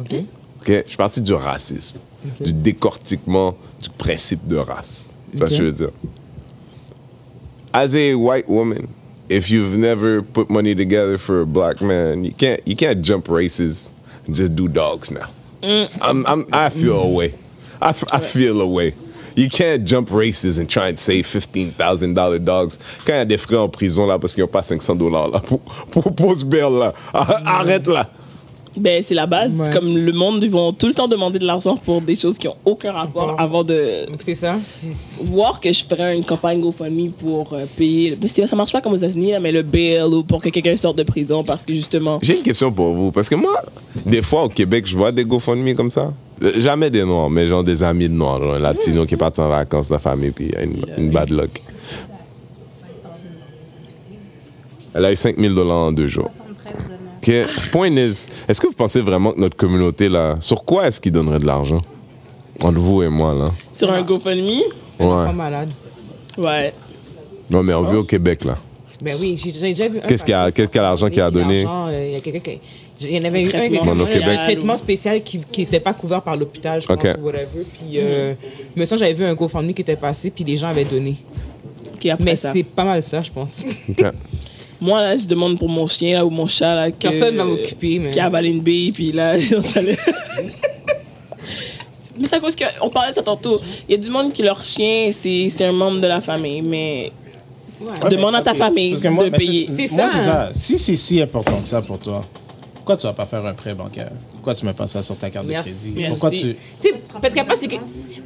Ok. OK? Je suis parti du racisme, du décortiquement du principe de race. Tu vois ce que je veux dire? As a white woman, if you've never put money together for a black man, you can't you can't jump races and just do dogs now. I'm, I'm, I feel a way. I, I feel a way. You can't jump races and try and save $15,000 dogs. Quand il y a des frais en prison là parce qu'ils n'ont pas 500 dollars là pour, pour, pour ce bail là. Arrête là. Ben, c'est la base. Ouais. Comme le monde, ils vont tout le temps demander de l'argent pour des choses qui ont aucun rapport avant de c'est ça. Voir que je ferais une campagne GoFundMe pour euh, payer. C'est- ça marche pas comme aux États-Unis, mais le bail ou pour que quelqu'un sorte de prison parce que justement. J'ai une question pour vous, parce que moi, des fois au Québec, je vois des GoFundMe comme ça. Euh, Jamais des noirs, mais genre des amis de noirs, genre un latino qui est parti en vacances, la famille, puis il a une, une bad luck. Elle a eu 5000 dollars en deux jours. OK. Point is, est-ce que vous pensez vraiment que notre communauté, là, sur quoi est-ce qu'ils donneraient de l'argent? Entre vous et moi, là. Sur un GoFundMe, Ouais. malade. ouais. Non, mais on vit au Québec, là. Ben oui, j'ai déjà vu un. Qu'est-ce qu'il y a- passer qu'est-ce qu'il y a l'argent qu'il a donné? euh, Il y a quelqu'un qui. Il y en avait eu un qui Québec. un traitement spécial qui n'était pas couvert par l'hôpital, je pense, Ok. ou whatever. Puis, euh, mais ça, j'avais vu un GoFundMe qui était passé, puis les gens avaient donné. Après Mais ça. c'est pas mal ça, je pense. OK. Moi, là, je demande pour mon chien là, ou mon chat. Là, que- Personne va m'occuper, mais- Qui a avalé une bille, puis là, on allait- Mais c'est à cause qu'on parlait de ça tantôt. Il y a du monde qui, leur chien, c'est c'est un membre de la famille, mais Ouais, demande mais, à ta famille parce que moi- de payer. C'est moi, ça. c'est ça. Si c'est si important que ça pour toi, pourquoi tu vas pas faire un prêt bancaire? Pourquoi tu mets pas ça sur ta carte Merci. de crédit? Merci. Pourquoi tu... Tu sais, parce qu'après, c'est que.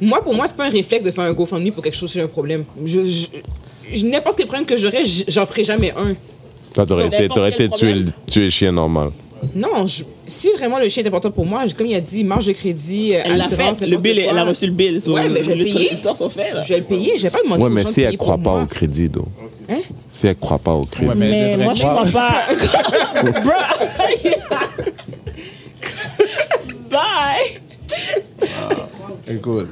Moi, pour moi, c'est pas un réflexe de faire un GoFundMe pour quelque chose sur un problème. Je, je- je- N'importe quel problème que j'aurais, j'en ferai jamais un. Toi, t'aurais été, t'aurais été tuer, le- problème. tuer le chien normal. Non, je- si vraiment le chien est important pour moi, comme il a dit, marge de crédit, euh, Elle l'a assurance, fait. Le n'importe bill, quoi, elle a reçu le bill. so Ouais, mais je vais le le payer. traitements sont faits, là. Je vais le payer, je vais pas demander Ouais, aux mais gens de si elle payer croit pour pas moi. au crédit, donc. Hein? Si elle croit pas au crédit. Ouais, mais- moi, je devrait crois pas. Bro! Bye! Écoute.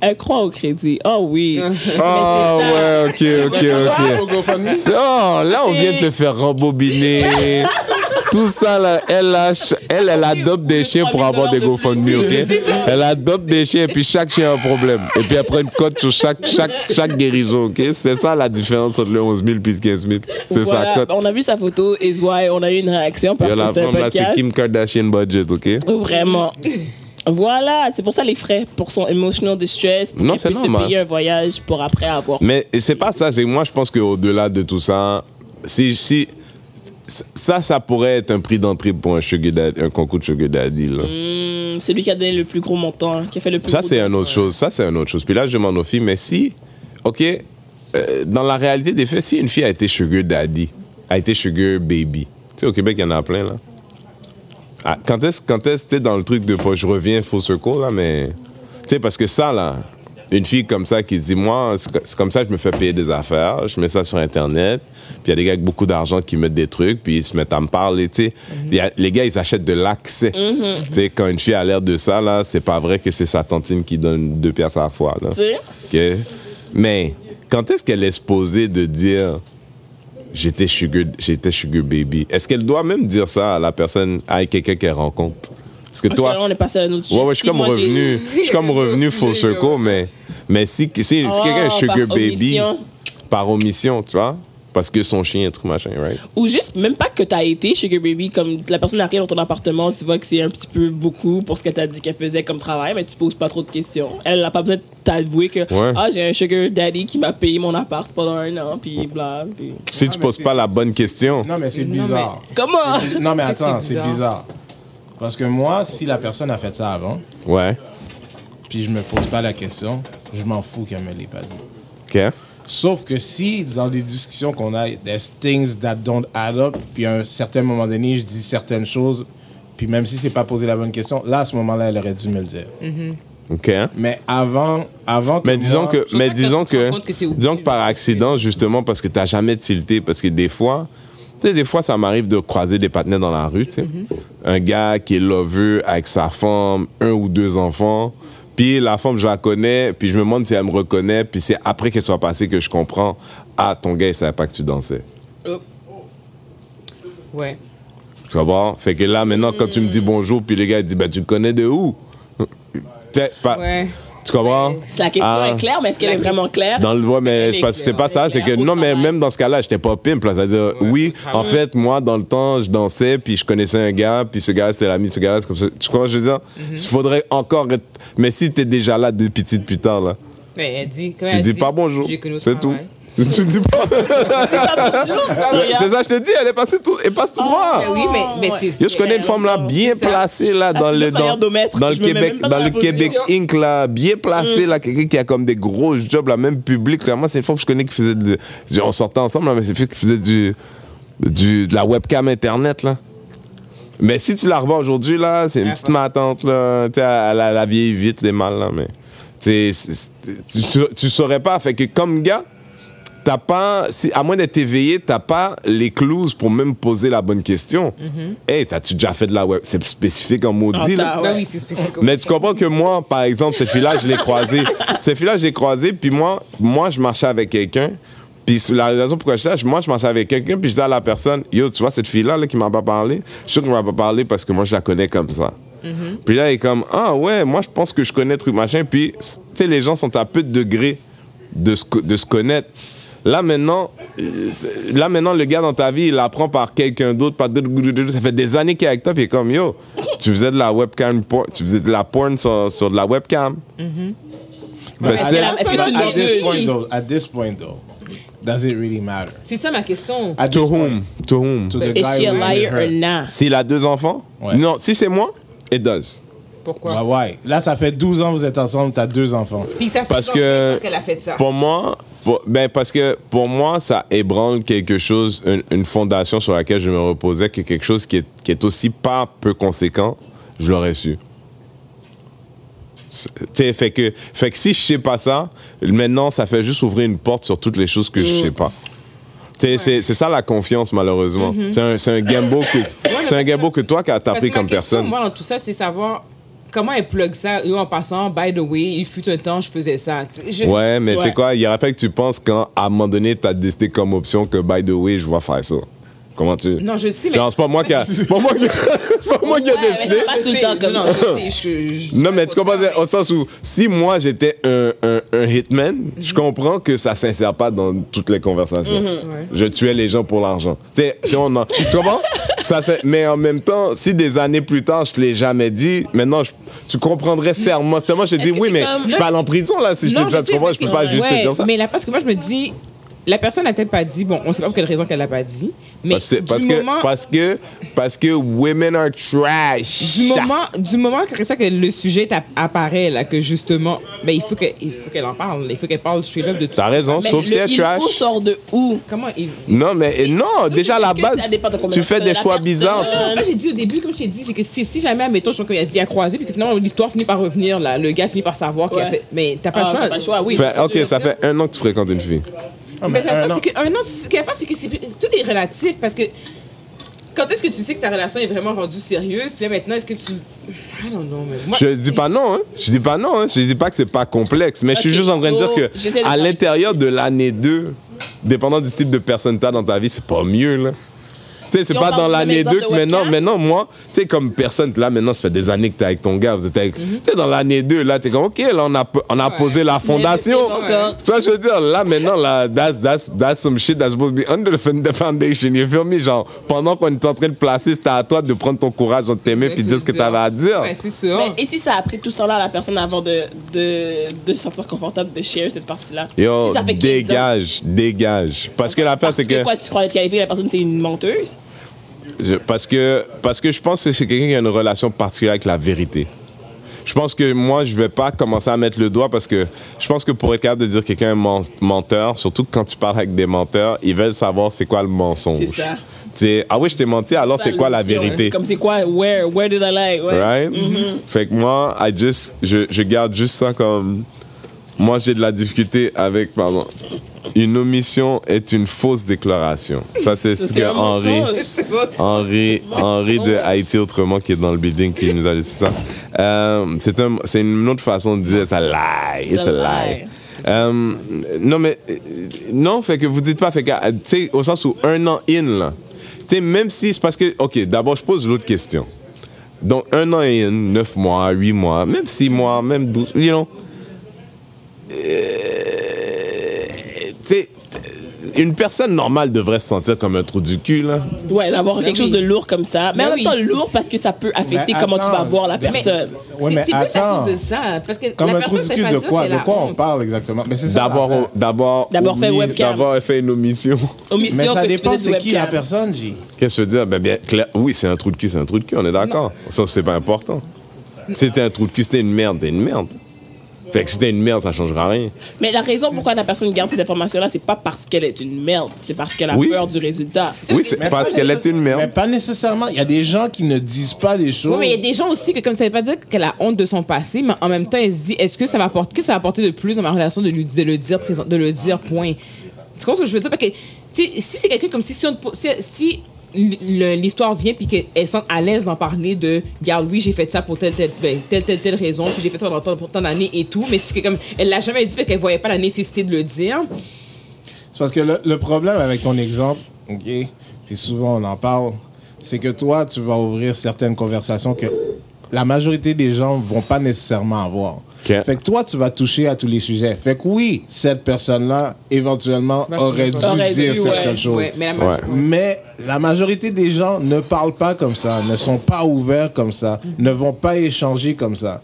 Elle croit au crédit. Oh oui. Ah ouais, ok, ok, ok. Oh, là, on vient de te faire rembobiner. Tout ça, là, elle, lâche- elle, elle adopte des chiens pour avoir des GoFundMe, ok? Elle adopte des chiens et puis chaque chien a un problème. Et puis elle prend une cote sur chaque, chaque, chaque guérison, ok? C'est ça la différence entre le 11 000 et le 15 000. C'est Voilà. sa cote. On a vu sa photo, is why on a eu une réaction Et parce que la c'était un femme là, c'est podcast. Kim Kardashian budget, ok? Vraiment. Voilà, c'est pour ça les frais, pour son emotional distress, pour Non, c'est puisse se payer un voyage pour après avoir. Mais c'est pas ça, c'est moi je pense qu'au-delà de tout ça, si, si ça, ça pourrait être un prix d'entrée pour un, sugar daddy- un concours de Sugar Daddy. Là. Hum, c'est lui qui a donné le plus gros montant, hein, qui a fait le plus Ça, gros c'est une autre chose. Ça, c'est une autre chose. Puis là, je aux filles, mais si, OK, euh, dans la réalité des faits, si une fille a été Sugar Daddy, a été Sugar Baby, tu sais, au Québec, il y en a plein, là. Ah, quand est-ce, quand est-ce, tu sais, dans le truc de pas, je reviens, full circle, là, mais. Tu sais, parce que ça, là, une fille comme ça qui se dit, moi, c'est co- c'est comme ça que je me fais payer des affaires, je mets ça sur Internet, puis il y a des gars avec beaucoup d'argent qui mettent des trucs, puis ils se mettent à me parler, tu sais. A- Les gars, ils achètent de l'accès. Tu sais, quand une fille a l'air de ça, là, c'est pas vrai que c'est sa tantine qui donne deux pièces à la fois, là. OK? Mais quand est-ce qu'elle est supposée de dire j'étais sugar, j'étais sugar baby? Est-ce qu'elle doit même dire ça à la personne, à quelqu'un qu'elle rencontre? Parce que toi, on est passé à un autre ouais, ouais, je suis comme revenu, je suis comme revenu full circle, mais, mais si, si, si Oh, quelqu'un est sugar par baby, omission. par omission, tu vois? Parce que son chien est trop machin, right? Ou juste, même pas que t'as été Sugar Baby, comme la personne arrive dans ton appartement, tu vois que c'est un petit peu beaucoup pour ce qu'elle t'a dit qu'elle faisait comme travail, mais tu poses pas trop de questions. Elle n'a pas besoin de t'avouer que, Ouais. ah, j'ai un Sugar Daddy qui m'a payé mon appart pendant un an, puis bla, puis... Si tu mais poses pas la bonne question, Non, mais c'est Non, bizarre. Comment? Non, mais attends, c'est bizarre? bizarre. Parce que moi, si la personne a fait ça avant, ouais, puis je me pose pas la question, je m'en fous qu'elle me l'ait pas dit. OK? Sauf que si, dans les discussions qu'on a, there's things that don't add up, puis à un certain moment donné, je dis certaines choses, puis même si c'est pas posé la bonne question, là, à ce moment-là, elle aurait dû me le dire. OK? Mais avant, avant Mais que disons moi- que, mais que disons que, que obligé disons que par accident, justement, parce que t'as jamais tilté, parce que des fois, tu sais, des fois, ça m'arrive de croiser des partenaires dans la rue, tu sais. Mm-hmm. Un gars qui est loveux avec sa femme, un ou deux enfants, puis la femme, je la connais, puis je me demande si elle me reconnaît, puis c'est après qu'elle soit passée que je comprends, ah, ton gars, il savait pas que tu dansais. Ouais. Tu comprends? Fait que là, maintenant, quand tu me dis bonjour, puis le gars, il dit, ben, tu le connais de où? Tu sais, pas- Ouais. Tu comprends? La question Ah. est claire, mais est-ce qu'elle est vraiment claire? Dans le mais c'est est pas, c'est pas ça, c'est que non, mais même dans ce cas-là, j'étais pas pimp. C'est-à-dire, oui, en fait, moi, dans le temps, je dansais, puis je connaissais un gars, puis ce gars, c'était l'ami de ce gars-là, c'est comme ça. Tu comprends ce que je veux dire? Il faudrait encore être. Mais si t'es déjà là depuis petite plus tard, là, Mais elle dit. Quand tu elle dis dit, pas bonjour. C'est tout. Tu dis pas. c'est ça, je te dis, elle est passée tout, elle passe tout droit. Ben oui, mais, mais c'est. Yo, je connais une femme là bien placée là dans c'est le dans, dans le Québec dans dans le. Québec Inc là bien placé là quelqu'un qui a comme des gros jobs là même public là. moi c'est une femme que je connais qui faisait de, on sortait ensemble là, mais c'est une fille qui faisait du, du de la webcam internet là. Mais si tu la revends aujourd'hui là, c'est une Ah, petite matante là, tu sais elle a la vieille vite les mâles là mais tu tu saurais pas fait que comme gars T'as pas, si, à moins d'être éveillé, t'as pas les clues pour même poser la bonne question. Hey, t'as-tu déjà fait de la web? C'est spécifique en maudit, ouais. oui, c'est spécifique. Mais tu comprends que moi, par exemple, cette fille-là, je l'ai croisée. cette fille-là, je l'ai croisée, puis moi, moi, je marchais avec quelqu'un. Puis la raison pourquoi je sais, moi, je marchais avec quelqu'un, puis je dis à la personne, yo, tu vois cette fille-là là, qui m'a pas parlé? Je suis sûr qu'elle m'a pas parlé parce que moi, je la connais comme ça. Puis là, il est comme, ah ouais, moi, je pense que je connais truc machin. Puis, tu sais, les gens sont à peu de degrés de se, de se connaître. Là maintenant, là maintenant, le gars dans ta vie, il apprend par quelqu'un d'autre, par ça fait des années qu'il est avec toi, puis il est comme yo, tu faisais de la webcam, tu faisais de la porn sur, sur de la webcam. Fait Est-ce c'est- que une At this point though, at this point though, does it really matter? C'est ça ma question. At to point, whom? To whom? to the Is guy she a liar or not? S'il a deux enfants? Ouais. Non, si c'est moi, it does. Pourquoi? Ah ouais. Là, ça fait 12 ans que vous êtes ensemble, t'as deux enfants. Puis ça fait Parce que temps qu'elle a fait ça. pour moi, pour- ben parce que pour moi, ça ébranle quelque chose, une, une fondation sur laquelle je me reposais, que quelque chose qui est, qui est aussi pas peu conséquent, je l'aurais su. C'est- Tu sais, fait que, fait que si je sais pas ça, maintenant, ça fait juste ouvrir une porte sur toutes les choses que je sais pas. Tu sais, C'est ça la confiance, malheureusement. C'est un, c'est un gamble que, c'est un gamble que toi, qui as Parce tapé que ma comme personne. Moi, dans tout ça, c'est savoir comment elle plug ça. Eux, en passant, by the way, il fut un temps, je faisais ça. Je- Ouais, mais tu sais quoi, il y aurait pas que tu penses quand, à un moment donné, tu as décidé comme option que, by the way, je vais faire ça. Comment tu. Non, je sais, mais. Genre, c'est pas moi qui a, pas moi qui, c'est pas moi qui a Ouais, mais décidé. c'est pas tout le temps comme non, ça. je je- Non, mais tu comprends, au sens où, si moi j'étais un, un, un hitman, je comprends que ça s'insère pas dans toutes les conversations. Je tuais les gens pour l'argent. Tu sais, si on en. Tu comprends? Ça, c'est- mais en même temps, si des années plus tard, je te l'ai jamais dit, maintenant, je- tu comprendrais serment. Moi, je te dis, oui, mais comme- je parle en prison, là, si je te dis ça, je tu comprends? Je peux pas juste te ouais, dire ça. Mais là, parce que moi, je me dis, la personne n'a peut-être pas dit, bon, on sait pas pour quelle raison qu'elle l'a pas dit, mais Parce, que- du, parce, que, moment, parce que parce que women are trash. du, moment, du moment que, ça, que le sujet apparaît, là, que justement, ben, il faut que- il faut qu'elle en parle. Il faut qu'elle parle straight up de tout T'as raison, Mais sauf si elle est il trash. faut sort de où? Comment il. Non, mais non, déjà à la que base, tu fais des choix bizarres. moi, j'ai dit au début, comme je t'ai dit, c'est que si, si jamais, admettons, je pense qu'il a dit à croiser, puis que finalement, l'histoire finit par revenir, là, le gars finit par savoir qu'il a fait. Mais t'as pas Ah, le choix. t'as pas le choix, oui. Ok, ça fait un an que tu fréquentes une fille. Mais ça un an. c'est que, un an, ce qu'il y a à faire, c'est que tout est relatif parce que quand est-ce que tu sais que ta relation est vraiment rendue sérieuse, puis là maintenant, est-ce que tu. I don't know, mais moi. Je dis pas non, hein. Je dis pas non, hein. Je dis pas que c'est pas complexe, mais je suis juste en train de dire que à l'intérieur de l'année 2, dépendant du type de personne que t'as dans ta vie, c'est pas mieux, là. Tu sais, c'est pas dans l'année même 2 exemple que maintenant, maintenant, moi, tu sais, comme personne, là, maintenant, ça fait des années que t'es avec ton gars, vous êtes avec. Mhm. Tu sais, dans l'année 2, là, t'es comme, OK, là, on a, on a posé la fondation. Encore- Tu vois, je veux dire, là, maintenant, là, that's, that's, that's some shit that's supposed to be under the foundation. You feel me? Genre, pendant qu'on est en train de placer, c'était à toi de prendre ton courage dans tes mains puis de dire ce que t'avais à dire. Ouais, c'est sûr. Mais, et si ça a pris tout ce temps-là à la personne avant de, de, de se sentir confortable de share cette partie-là? Yo, si ça fait 15 ans, dégage, dégage. Parce que l'affaire, c'est que. Pourquoi tu crois qualifier la personne, c'est une menteuse? Je- parce, que parce que je pense que c'est quelqu'un qui a une relation particulière avec la vérité. Je pense que moi, je vais pas commencer à mettre le doigt parce que je pense que pour être capable de dire que quelqu'un est men- menteur, surtout quand tu parles avec des menteurs, ils veulent savoir c'est quoi le mensonge. C'est ça. Ah oui, je t'ai menti, alors c'est quoi la vérité? Comme c'est quoi, where, where did I lie? Ouais. Right? Fait que moi, I just, je, je garde juste ça comme. Moi, j'ai de la difficulté avec, pardon. Une omission est une fausse déclaration. Ça, c'est ce que Henri. Henri, Henri de Haïti autrement qui est dans le building qui nous a laissé ça. Euh, c'est un, c'est une autre façon de dire ça lie. It's a lie. Euh, non, mais euh, non, fait que vous dites pas, fait que, tu sais, au sens où un an in, là, tu sais, même si c'est parce que, ok, d'abord, je pose l'autre question. Donc, un an in, neuf mois, huit mois, même six mois, même douze, you know. Euh, une personne normale devrait se sentir comme un trou du cul, là. Ouais, d'avoir quelque oui. chose de lourd comme ça. Mais Ben en même temps, oui. lourd parce que ça peut affecter comment tu vas voir la Mais- personne. Ouais, mais c'est plus à attends. cause de ça. Parce que Comme la un trou du cul de quoi? De quoi a on parle exactement? Mais c'est. D'abord, d'abord, fait webcam. D'abord fait une omission. Omission Mais ça dépend du qui la personne, J? Qu'est-ce que je veux dire? Ben bien, clair- oui, c'est un trou de cul, c'est un trou de cul, on est d'accord. Ça, c'est pas important. C'était un trou de cul, c'était une merde, c'était une merde. Fait que si c'était une merde, ça changera rien. Mais la raison pourquoi la personne garde cette information-là, c'est pas parce qu'elle est une merde, c'est parce qu'elle a Oui. peur du résultat. Oui, c'est Mais parce qu'elle est une Mais merde. pas nécessairement. Il y a des gens qui ne disent pas les choses. Oui, mais il y a des gens aussi que, comme ça veut pas dire qu'elle a honte de son passé, mais en même temps, elle se dit est-ce que ça va apporter, que ça va apporter de plus dans ma relation de, lui, de le dire présent, de le dire point? Tu comprends ce que je veux dire? Parce que, tu sais, si c'est quelqu'un comme si, si, on si, si l'histoire vient puis qu'elle sent à l'aise d'en parler de regarde oui j'ai fait ça pour telle telle ben, telle telle, raison puis j'ai fait ça pendant tant d'années et tout mais c'est que comme elle l'a jamais dit parce qu'elle voyait pas la nécessité de le dire C'est parce que le, le problème avec ton exemple, OK, puis souvent on en parle, c'est que toi, tu vas ouvrir certaines conversations que la majorité des gens vont pas nécessairement avoir. Fait que toi, tu vas toucher à tous les sujets. Fait que oui, cette personne-là, éventuellement, Ouais, aurait dû aurait dire dû, certaines ouais. choses. ouais mais la Ouais. Mais la majorité des gens ne parlent pas comme ça, ne sont pas ouverts comme ça, ne vont pas échanger comme ça.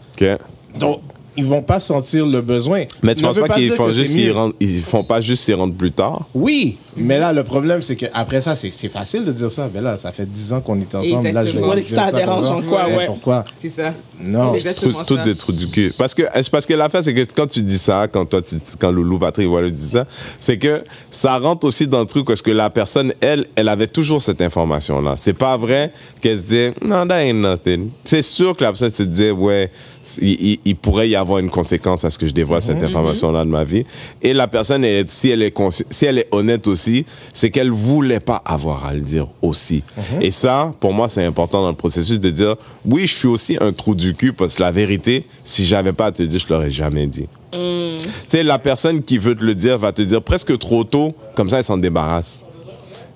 Donc, ils vont pas sentir le besoin. Mais tu Ne penses pas qu'ils font juste ils font pas juste s'y rendre plus tard? Oui, mais là, le problème, c'est qu'après ça, c'est facile de dire ça. Mais là, ça fait 10 ans qu'on est ensemble. Là, je vais ça dérange en quoi, ouais. Pourquoi? C'est ça Non. Tout- Toutes ça. des trous du cul. Parce que, parce que l'affaire, c'est que quand tu dis ça, quand toi, tu, quand Loulou Patrick voilà, dit ça, c'est que ça rentre aussi dans le truc parce que la personne, elle, elle avait toujours cette information-là. C'est pas vrai qu'elle se dit, non, that ain't nothing. C'est sûr que la personne se disait, ouais, il, il- il pourrait y avoir une conséquence à ce que je dévoile cette information-là de ma vie. Et la personne, elle, si, elle est si elle est honnête aussi, c'est qu'elle voulait pas avoir à le dire aussi. Et ça, pour moi, c'est important dans le processus de dire, oui, je suis aussi un trou du cul parce que la vérité, si j'avais pas à te dire, je l'aurais jamais dit. Tu sais, la personne qui veut te le dire va te dire presque trop tôt, comme ça, elle s'en débarrasse.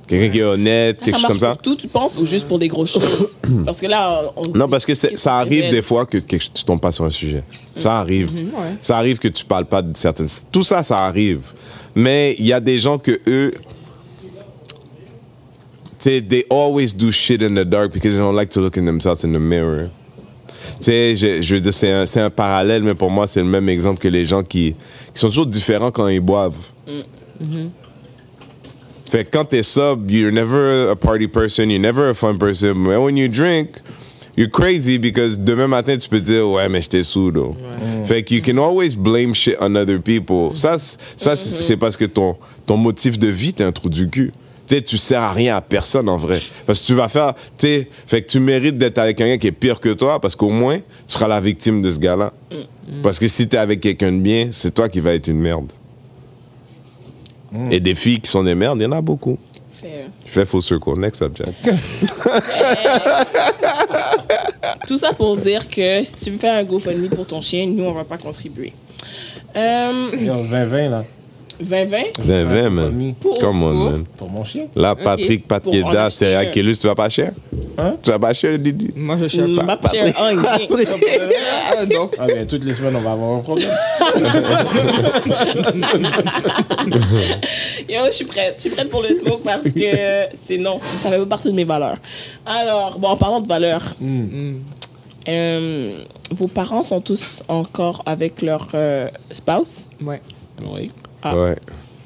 Quelqu'un qui est honnête, quelque chose ça comme ça. pour tout, tu penses, ou juste pour des grosses choses? Parce que là, on se Non, dit, parce que ça arrive des fois que, que tu tombes pas sur un sujet. Ça arrive. ouais. Ça arrive que tu parles pas de certaines. Tout ça, ça arrive. Mais il y a des gens que eux. Tu sais, they always do shit in the dark because they don't like to look in themselves in the mirror. Tu sais, je, je veux dire, c'est un, parallèle, mais pour moi, c'est le même exemple que les gens qui, qui sont toujours différents quand ils boivent. Fait que quand t'es sub, you're never a party person, you're never a fun person. Mais when you drink, you're crazy because demain matin, tu peux dire, ouais, mais j'étais sous, though. Fait que you can always blame shit on other people. Ça, c'est- ça c'est c'est parce que ton, ton motif de vie, t'es un trou du cul. Tu sais, tu sers à rien à personne en vrai. Parce que tu vas faire, tu sais, fait que tu mérites d'être avec quelqu'un qui est pire que toi parce qu'au moins, tu seras la victime de ce gars-là. Parce que si t'es avec quelqu'un de bien, c'est toi qui vas être une merde. Et des filles qui sont des merdes, il y en a beaucoup. Fair. Je fais full circle. Next subject. Tout ça pour dire que si tu veux faire un GoFundMe pour ton chien, nous, on va pas contribuer. Euh, Yo, 20-20, là. 2020? 20, 20, man. GoFundMe. Come on, Pour- man. Pour mon chien. Là, Patrick, Pat Pour en Keda, acheter serial un. killer, tu vas pas cher? Hein? Tu vas pas cher, Didi? moi je sais pas Ma chère, un. Ah, donc Ah, ben, toutes les semaines, on va avoir un problème. Yo, je suis prête. Je suis prête pour le smoke parce que c'est non, ça fait pas partie de mes valeurs. Alors, bon, en parlant de valeurs, euh, vos parents sont tous encore avec leur euh, spouse? ouais Oui. Ah. Ouais.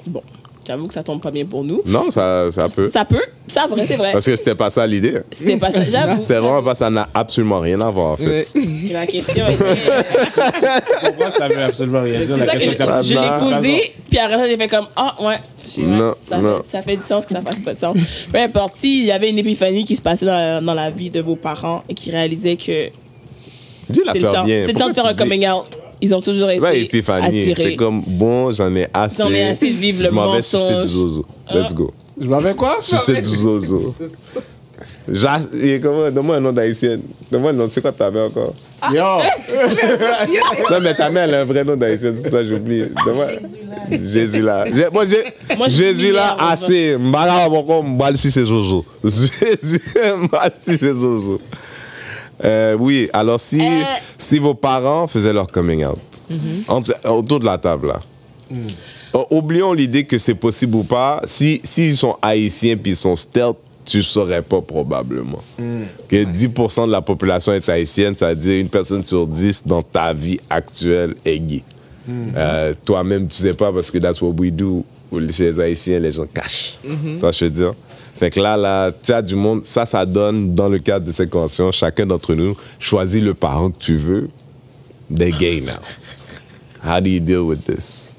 Bon. J'avoue que ça tombe pas bien pour nous. Non, ça, ça peut. Ça peut, ça vrai, c'est vrai. Parce que c'était pas ça l'idée. C'était pas ça, j'avoue. C'était vraiment pas ça, n'a absolument rien à voir en fait. La question était. Pourquoi ça veut absolument rien dire la ça question je, que t'as- je l'ai posé, puis après ça, j'ai fait comme Ah, ouais. Non, ça, non. Fait, ça fait du sens que ça fasse pas de sens. Peu importe, s'il y avait une épiphanie qui se passait dans la, dans la vie de vos parents et qui réalisaient que c'est le faire temps, bien. c'est le temps de faire un coming out, ils ont toujours été Ouais, épiphanie. C'est attirés. comme, bon, j'en ai assez. J'en ai assez de vivre le Je m'en vais sucer du zozo. Let's go. Je m'en vais quoi? Sucer du zozo. Et Donne-moi un nom d'haïtienne. Donne-moi un nom. C'est quoi ta mère encore? Yo! Non, mais ta mère, elle a un vrai nom d'haïtienne. C'est ça que j'oublie. Donne-moi. Jésus là. J'ai- Moi, j'ai. Jésus là, assez. Mbala, encore, mbal si c'est zozo. Jésus, mbal si c'est zozo. Euh, oui, alors si, si vos parents faisaient leur coming out entre- autour de la table là, euh, oublions l'idée que c'est possible ou pas. Si s'ils sont haïtiens puis ils sont stealth, tu saurais pas probablement. Que 10% de la population est haïtienne, ça veut dire une personne sur 10 dans ta vie actuelle est gay. Euh, Toi-même, tu sais pas parce que that's what we do. Chez les Haïtiens, les gens cachent. Toi, je veux dire? Fait que là, là, tu as du monde. Ça, ça donne, dans le cadre de cette convention, chacun d'entre nous choisit le parent que tu veux. They're gay now. How do you deal with this?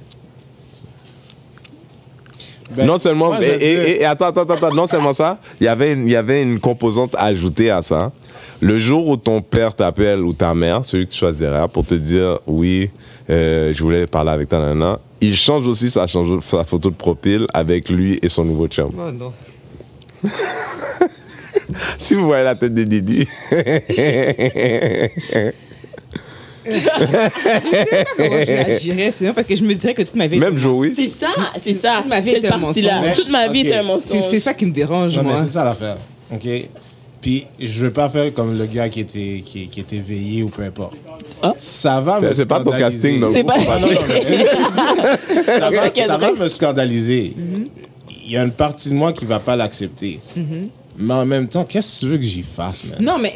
Ben, non seulement, moi, et, attends, attends, attends, non seulement ça, il y avait une- il y avait une composante ajoutée à ça. Le jour où ton père t'appelle ou ta mère, celui que tu choisiras, pour te dire oui, euh, je voulais parler avec ta nana, il change aussi sa, change- sa photo de profil avec lui et son nouveau chum. Oh non. Si vous voyez la tête de Didi, Comment j'agirais, c'est parce que je me dirais que toute ma vie. même est un Joey, C'est ça, c'est ça. Toute ma vie est un mensonge. Toute ma vie est un C'est mensonge. c'est ça qui me dérange, Non, mais moi. c'est ça l'affaire. OK? Puis, je veux pas faire comme le gars qui était, qui, qui était veillé ou peu importe. Ah. Ça va me c'est pas ton casting le C'est pas. non, non, mais- ça va, ça va me scandaliser. Il y a une partie de moi qui va pas l'accepter. Mais en même temps, qu'est-ce que tu veux que j'y fasse, man? Non, mais.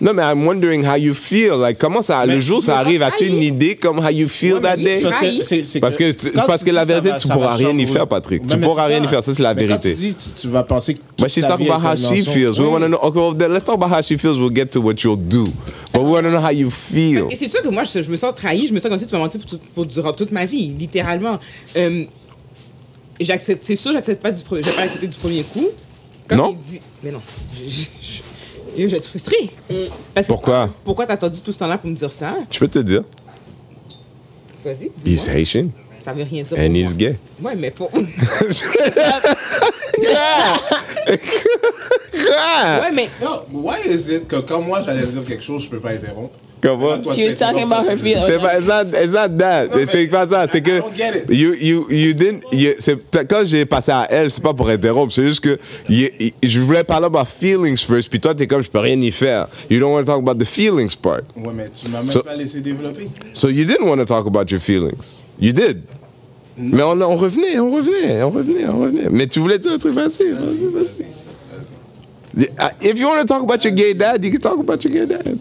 Non, mais I'm wondering how you feel. Like, comment ça, Mais le jour ça arrive, as-tu une trahi. idée comme how you feel Ouais, that day? Parce Trahi. que, c'est- c'est Parce que tu- parce la vérité, va- tu pourras rien y faire, Patrick. Tu mais pourras rien ça. y faire, ça, c'est la Mais vérité. Quand tu dis, tu, tu vas penser que. But she's ta talking about how she feels. We want to know. Okay, well, then let's talk about how she feels. We'll get to what you'll do. But we want to know how you feel. Et c'est sûr que moi, je, je me sens trahie. Je me sens comme si tu m'as menti pour durant toute ma vie, littéralement. Euh, j'accepte, c'est sûr, j'accepte pas du premier, je vais pas accepter du premier coup. Quand Non. il dit, mais non, je, je, je- je vais être frustrée. Parce que- Pourquoi? Pourquoi t'as attendu tout ce temps-là pour me dire ça? Je peux te dire, Vas-y. he's. Haitian Ça veut rien dire. and pour he's moi. gay. Ouais, mais pas. ouais, mais. Non, why is it que quand moi j'allais dire quelque chose, je peux pas interrompre? Comment? She was talking about her feelings. C'est pas, it's not, it's not that. C'est pas ça. C'est que you, you, you didn't. you- quand j'ai passé à elle, c'est pas pour interrompre. C'est juste que you- you- je voulais parler about feelings first. Puis toi, t'es comme je peux rien y faire. You don't want to talk about the feelings part. Ouais, mais tu m'as même So- pas laissé développer. So you didn't want to talk about your feelings. You did. Mais on, on revenait, on revenait, on revenait, on revenait. Mais tu voulais dire un truc, vas-y, vas-y, vas-y. If you want to talk about your gay dad, you can talk about your gay dad.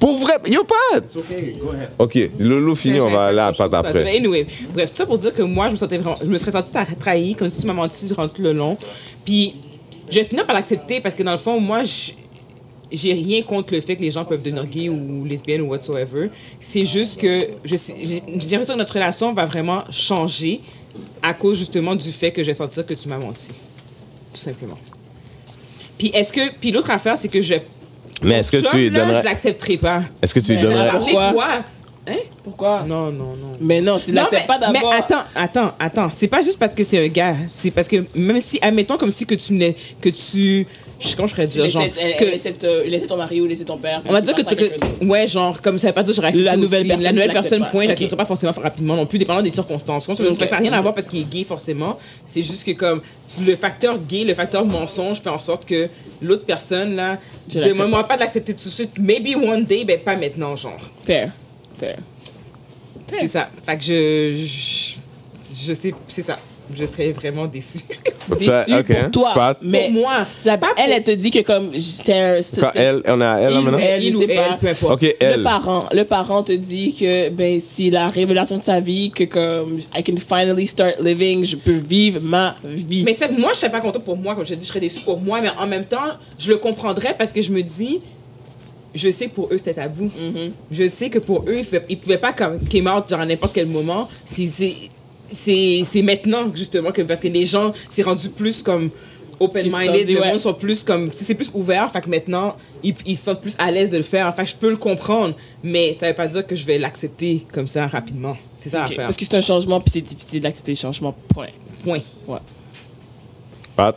Pour vrai, yo, pas. It's okay, go ahead. Ok, Lolo fini, on va aller à patte après. Anyway, bref, tout ça pour dire que moi, je me sentais vraiment, je me serais sentie tra- trahie, comme si tu m'as menti durant tout le long. Puis, je vais finir par l'accepter parce que dans le fond, moi, je- j'ai rien contre le fait que les gens peuvent devenir gays ou lesbiennes ou whatsoever. C'est juste que j'ai j'ai l'impression que notre relation va vraiment changer à cause justement du fait que je vais sentir que tu m'as menti. Tout simplement. Puis est-ce que puis l'autre affaire c'est que je Mais est-ce que tu lui donnerais. je l'accepterai pas. Est-ce que tu lui donnerais. Pourquoi? Hein? Pourquoi? Non non non. Mais non, si tu Non, l'acceptes mais, pas d'abord. mais attends, attends, attends. C'est pas juste parce que c'est un gars. C'est parce que même si, admettons comme si que tu n'es, que tu, je sais comment je pourrais dire, genre, laissais- elle- que, laissait laissait ton mari ou laisser ton père. on va dire que, que- ouais, genre, comme ça veut pas dire que j'aurais accepté La nouvelle aussi. personne, la tu nouvelle personne, pas. point, Ok. j'accepterai pas forcément rapidement non plus, dépendant des circonstances. Ok. ça n'a rien à voir parce qu'il est gay forcément. C'est juste que comme le facteur gay, le facteur mensonge fait en sorte que l'autre personne là, Je demande-moi pas de l'accepter tout de suite. Maybe one day, ben pas maintenant, genre. Fair. C'est ça. Fait que je, je, je sais, c'est ça. je serais vraiment déçue. Déçue pour toi. Pat- Mais Pour moi. ça- Pas elle, pour- elle te dit que comme c'était Quand elle, on est à elle là, Il ou maintenant? elle, Il ou elle, pas. peu importe. Ok, Le elle. parent, le parent te dit que ben c'est la révélation de sa vie que comme I can finally start living, je peux vivre ma vie. Mais ça, moi, je serais pas contente pour moi, comme je te dis, je serais déçue pour moi, mais en même temps, je le comprendrais parce que je me dis, je sais que pour eux, c'était tabou. Mm-hmm. Je sais que pour eux, ils pouvaient, ils pouvaient pas comme came out genre à n'importe quel moment. Si c'est c'est c'est maintenant justement que parce que les gens c'est rendu plus comme open Ils se sont minded, dit, le ouais. monde sont plus comme c'est plus ouvert, fait que maintenant ils, ils se sentent plus à l'aise de le faire. Enfin, je peux le comprendre, mais ça veut pas dire que je vais l'accepter comme ça rapidement. C'est ça Ok, l'affaire. Parce que c'est un changement puis c'est difficile d'accepter le changement. Point. Point. Ouais. Pat,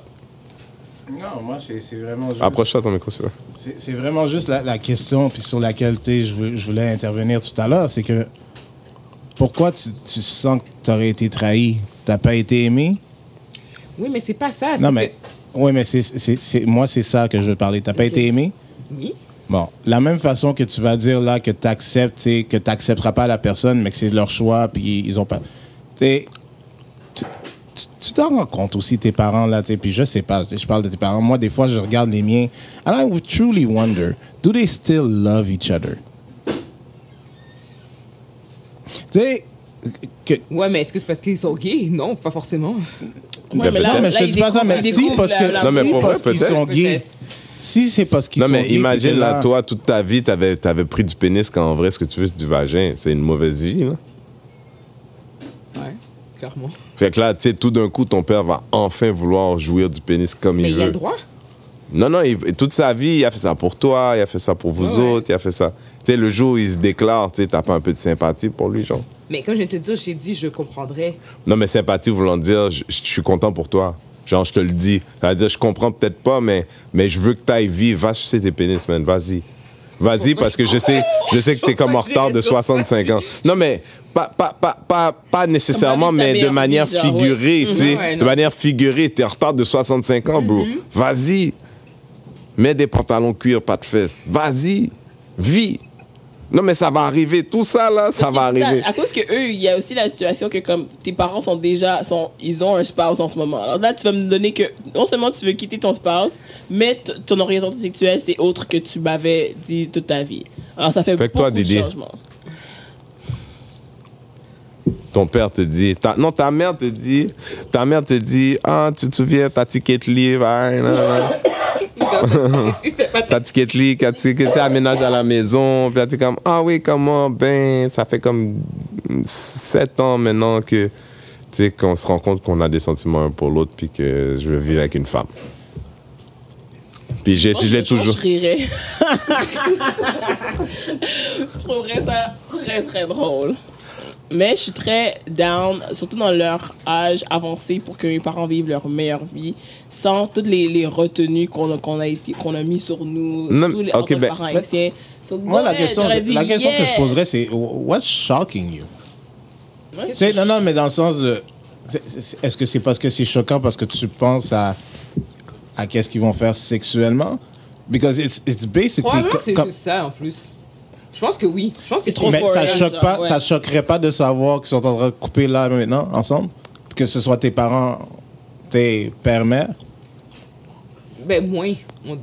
Non, moi, c'est c'est vraiment juste... approche-toi ton micro, te plaît. C'est c'est vraiment juste la, la question puis sur laquelle tu sais, je, je voulais intervenir tout à l'heure, c'est que pourquoi tu, tu sens que tu aurais été trahi? T'as pas été aimé? Oui, mais c'est pas ça. Non, c'est mais, oui, mais c'est, c'est, c'est- moi, c'est ça que je veux parler. T'as pas été aimé? que- Oui. Bon, la même façon que tu vas dire là que tu acceptes, que tu n'accepteras pas la personne, mais que c'est leur choix, puis ils ont pas. Tu sais, tu- t'en rends compte aussi, tes parents, là, tu sais, puis je sais pas, je parle de tes parents. Moi, des fois, je regarde les miens, and I would truly wonder, do they still love each other? Tu sais, que, Ouais, mais est-ce que c'est parce qu'ils sont gays? Non, pas forcément. Ouais, mais là, non, mais je là, te dis pas ça, mais si, parce que, Non, mais si, pour parce vrai, qu'ils sont peut-être. gays, si c'est parce qu'ils Non, sont mais gays, imagine, puis que là, toi, toute ta vie, t'avais avais pris du pénis quand en vrai, ce que tu veux, c'est du vagin. C'est une mauvaise vie, là. Ouais, clairement. Fait que là, tu sais, tout d'un coup, ton père va enfin vouloir jouir du pénis comme Mais il il a veut. le droit. Non, non, il- toute sa vie, il a fait ça pour toi, il a fait ça pour vous Ouais, autres, il a fait ça. Tu sais, le jour où il se déclare, tu sais, t'as pas un peu de sympathie pour lui, genre. Mais comme je viens te dire, j'ai dit, je comprendrais. Non, mais sympathie voulant dire, je, suis content pour toi. Genre, je te le dis. Ça veut dire, je comprends peut-être pas, mais, mais je veux que t'ailles vivre. Va sucer tes pénis, man. Vas-y. Vas-y, parce que je sais, je sais que t'es comme en retard de 65 ans. Non, mais pas, pas, pas, pas, pas nécessairement, mais de manière figurée, tu sais. De manière figurée, t'es en retard de 65 ans, bro. Vas-y. Mets des pantalons cuir, pas de fesses. Vas-y. Vis. Non, mais ça va arriver. Tout ça, là, ça va arriver. à cause que eux, il y a aussi la situation que comme tes parents sont déjà, sont, ils ont un spouse en ce moment. Alors là, tu vas me donner que non seulement tu veux quitter ton spouse, mais ton orientation sexuelle c'est autre que tu m'avais dit toute ta vie. Alors ça fait, beaucoup toi, de changements. Ton père te dit, ta- non, ta mère te dit, ta mère te dit, ah, tu te souviens, ta ticket livre, nan, nan. C'était pas ta ticket livre, quand tu aménages à la maison, puis tu comme, ah oui, comment, ben, ça fait comme sept ans maintenant que, tu sais, qu'on se rend compte qu'on a des sentiments un pour l'autre, puis que je veux vivre avec une femme. Puis j'ai, Moi, je l'ai je- je toujours. rirais. je trouverais ça très, très drôle. Mais je suis très down, surtout dans leur âge avancé, pour que mes parents vivent leur meilleure vie, sans toutes les, les retenues qu'on a, qu'on a, été, qu'on a mis sur nous, Non, surtout les ben- parents haïtiens. So, Moi, la ouais, question, dit la question que je poserais, c'est What's shocking you? Ouais, non, non, mais dans le sens de. Est-ce que c'est parce que c'est choquant parce que tu penses à, à qu'est-ce qu'ils vont faire sexuellement? Because it's, it's basically. Que c'est ça en plus. Je pense que oui. Je pense que C'est trop mais ça choque pas, ouais. ça choquerait pas de savoir qu'ils sont en train de couper là maintenant, ensemble? Que ce soit tes parents, tes pères-mères? Ben, moins. On-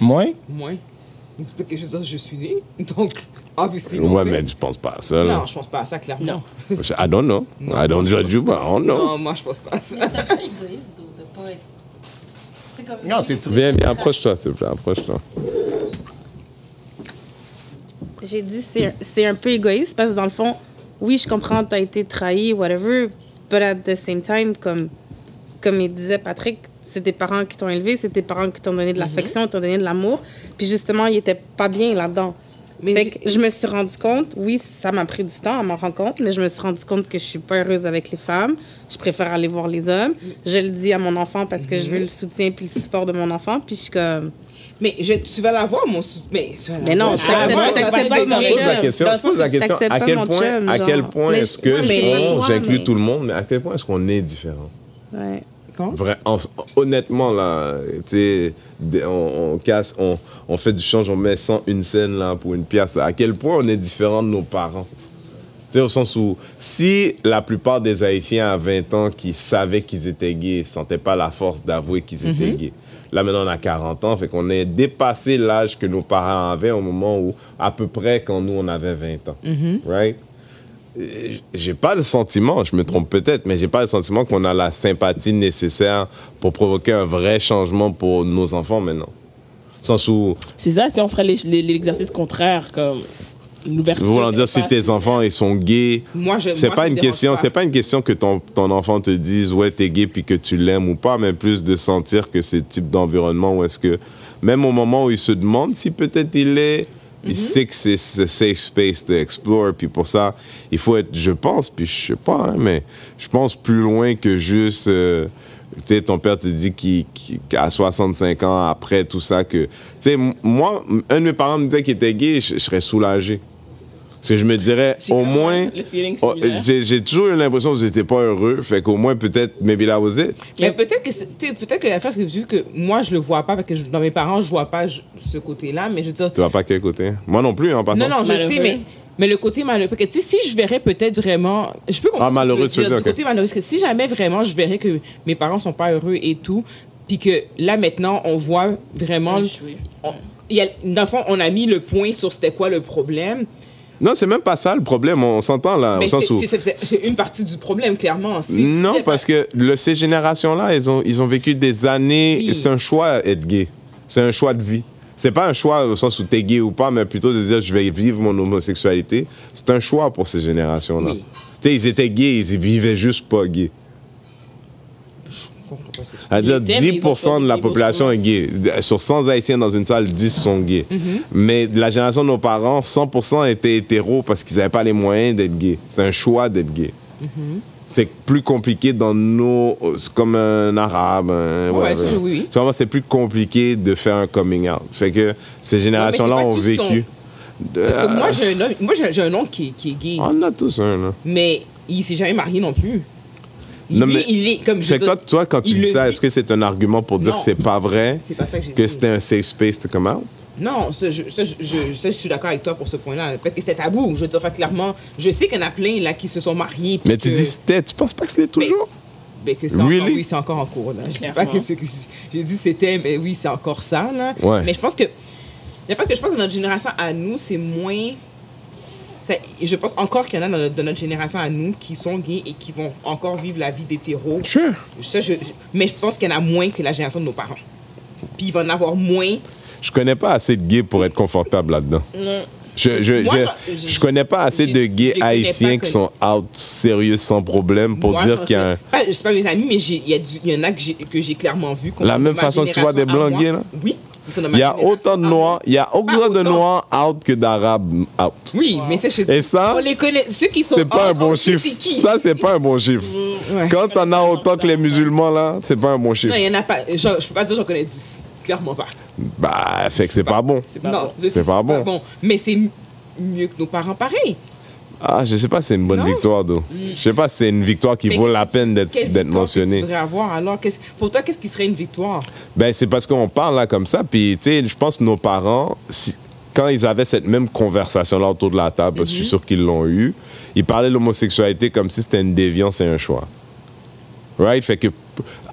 Moins? Moins. C'est pas que je veux dire, je suis née. Donc, obviously. Ouais, non, mais tu penses pas à ça, là. Non, je pense pas à ça, clairement. I don't know. I don't judge you, but I don't know. Non, moi, je pense pas à ça. C'est un peu égoïste de de pas être. C'est comme. Non, c'est tout. Viens, viens, approche-toi, s'il te plaît, approche-toi. J'ai dit c'est c'est un peu égoïste parce que dans le fond, oui, je comprends, tu as été trahi, whatever, but at the same time, comme, comme il disait Patrick, c'est tes parents qui t'ont élevé, c'est tes parents qui t'ont donné de l'affection, t'ont donné de l'amour, puis justement, ils étaient pas bien là-dedans. Mais Fait que je me suis rendu compte, oui, ça m'a pris du temps à m'en rendre compte, mais je me suis rendu compte que je suis pas heureuse avec les femmes. Je préfère aller voir les hommes. Je le dis à mon enfant parce que je veux le soutien puis le support de mon enfant, puis je suis comme. Mais je, tu vas l'avoir, mon sou... Mais, Mais non, tu vas acceptes l'avoir, pas, la chum. question, pose la question. À quel point, à quel point est-ce que, j'inclus mais- tout le monde, mais à quel point est-ce qu'on est différent? Ouais. Quand? Vrai, en- honnêtement, là, tu on, on casse, on, on fait du change, on met 100 une scène là pour une pièce. À quel point on est différent de nos parents? Tu sais, au sens où, si la plupart des Haïtiens à 20 ans qui savaient qu'ils étaient gays ne sentaient pas la force d'avouer qu'ils étaient gays, là maintenant on a 40 ans, fait qu'on est dépassé l'âge que nos parents avaient au moment où, à peu près quand nous on avait 20 ans. Right? Euh, J'ai pas le sentiment, je me trompe peut-être, mais j'ai pas le sentiment qu'on a la sympathie nécessaire pour provoquer un vrai changement pour nos enfants maintenant. Sens où, C'est ça, si on ferait l'exercice contraire, comme l'ouverture. voulant dire si tes enfants ils sont gays, Moi, je. c'est pas une question, c'est pas une question que ton, ton enfant te dise ouais t'es gay puis que tu l'aimes ou pas, mais plus de sentir que c'est le type d'environnement où est-ce que même au moment où il se demande si peut-être il est, Mhm. il sait que c'est c'est safe space to explore puis pour ça il faut être, je pense puis je sais pas hein, mais je pense plus loin que juste euh, tu sais, ton père te dit qu'à 65 ans, après tout ça, que... Tu sais, moi, un de mes parents me disait qu'il était gay, je, je serais soulagé. Parce que je me dirais, au moins... Oh. J'ai toujours eu l'impression que vous n'étiez pas heureux. Fait qu'au moins, peut-être, maybe that was it. Mais peut-être que peut-être que la face que vu que moi je le vois pas parce que je- dans mes parents je vois pas je- ce côté-là mais je veux dire Tu vas pas quel côté? Moi non plus, en passant. non non je Malheureux. sais mais mais le côté malheureux parce que si je verrais peut-être vraiment je peux comprendre Ah, malheureux, ce que tu veux dire, du dire, côté malheureux parce que si jamais vraiment je verrais que mes parents sont pas heureux et tout puis que là maintenant on voit vraiment on- il y a, dans le fond, on a mis le point sur c'était quoi le problème. Non, c'est même pas ça le problème. On s'entend là, Mais au sens c'est- où... une partie du problème, clairement. Non, parce que le- ces générations-là, ils ont, ils ont vécu des années. Oui. C'est un choix être gay. C'est un choix de vie. C'est pas un choix au sens où t'es gay ou pas, mais plutôt de dire je vais vivre mon homosexualité. C'est un choix pour ces générations-là. Oui. Tu sais, ils étaient gays, ils vivaient juste pas gays. Je comprends pas ce que tu C'est-à-dire Ils étaient, mais ils ont 10% de la population est gay. Sur 100 Haïtiens dans une salle, 10 sont gays. Mais de la génération de nos parents, 100% étaient hétéros parce qu'ils n'avaient pas les moyens d'être gays. C'est un choix d'être gay. C'est plus compliqué dans nos... c'est Comme un arabe. un Ouais, ça, je- oui, oui. C'est vraiment, c'est plus compliqué de faire un coming out. Fait que ces générations-là ont vécu... Parce que moi, j'ai un homme, moi, j'ai j'ai un oncle qui, est- qui est gay, On a tous un, là. mais il s'est jamais marié non plus. Il, Non, est- mais- il est comme je Fait veux que toi, toi, quand tu dis ça, est-ce que c'est un argument pour dire Non. que c'est pas vrai, C'est pas ça que que c'était un safe space to come out? Non, ça, je, ça, je, je- ça, je suis d'accord avec toi pour ce point-là. Peut-être que c'était tabou. Je veux dire, fait, clairement, je sais qu'il y en a plein là qui se sont mariés. Mais tu que- dis c'était, tu penses pas que c'était toujours? Ben, que c'est encore- Really? oui, c'est encore en cours. Là. Je dis pas que c'est que j'ai dit c'était, mais oui, c'est encore ça. Là. Ouais. Mais je pense que le fait que je pense que notre génération à nous, c'est moins. Je pense encore qu'il y en a dans notre, de notre génération à nous qui sont gays et qui vont encore vivre la vie d'hétéro. Sure. Ça, je- je- mais je pense qu'il y en a moins que la génération de nos parents. Puis il va en avoir moins. Je connais pas assez de gays pour être confortable là-dedans. Je, je, Moi, je, je- je connais pas assez je- de gays haïtiens qui sont out sérieux sans problème pour Moi, dire qu'il y a un... Pas, je sais pas mes amis, mais il y, y en a que j'ai, que j'ai clairement vu. La même façon que tu vois des blancs gays, là? Oui. Il y a autant de à noirs, il y a autant de noirs out que d'arabes out. Oui, mais je te Et ça, on les connaît. Ceux qui sont C'est pas un bon chiffre. c'est. Ça, c'est pas un bon chiffre. Ouais. Quand t'en as autant que les musulmans, là, c'est pas un bon chiffre. Non, il y en a pas. Je, peux pas dire que j'en connais 10. Clairement pas. Bah, fait que c'est pas bon. C'est pas non, C'est pas bon. Mais c'est mieux que nos parents, pareil. Ah, je sais pas si c'est une bonne Non. victoire, d'eau. Je sais pas si c'est une victoire qui Mais vaut la peine d'être victoire que mentionnée. Tu avoir alors? Pour toi, qu'est-ce qui serait une victoire? Ben, c'est parce qu'on parle là comme ça. Puis, tu sais, je pense que nos parents, si- quand ils avaient cette même conversation-là autour de la table, parce que je suis sûr qu'ils l'ont eu, ils parlaient de l'homosexualité comme si c'était une déviance et un choix. Right? Fait que,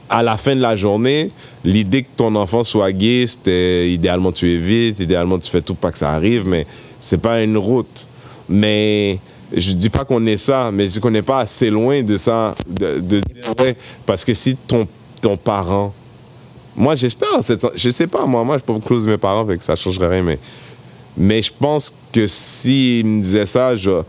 à la fin de la journée, l'idée que ton enfant soit gay, c'était idéalement tu évites, idéalement tu fais tout pour pas que ça arrive, mais c'est pas une route. Mais je dis pas qu'on est ça, mais je dis qu'on n'est pas assez loin de ça, de, de dire, ouais, parce que si ton, ton parent moi, j'espère. Je sais pas, moi, moi, je peux pas close mes parents, fait que ça changerait rien, mais, mais je pense que s'ils me disaient ça, je-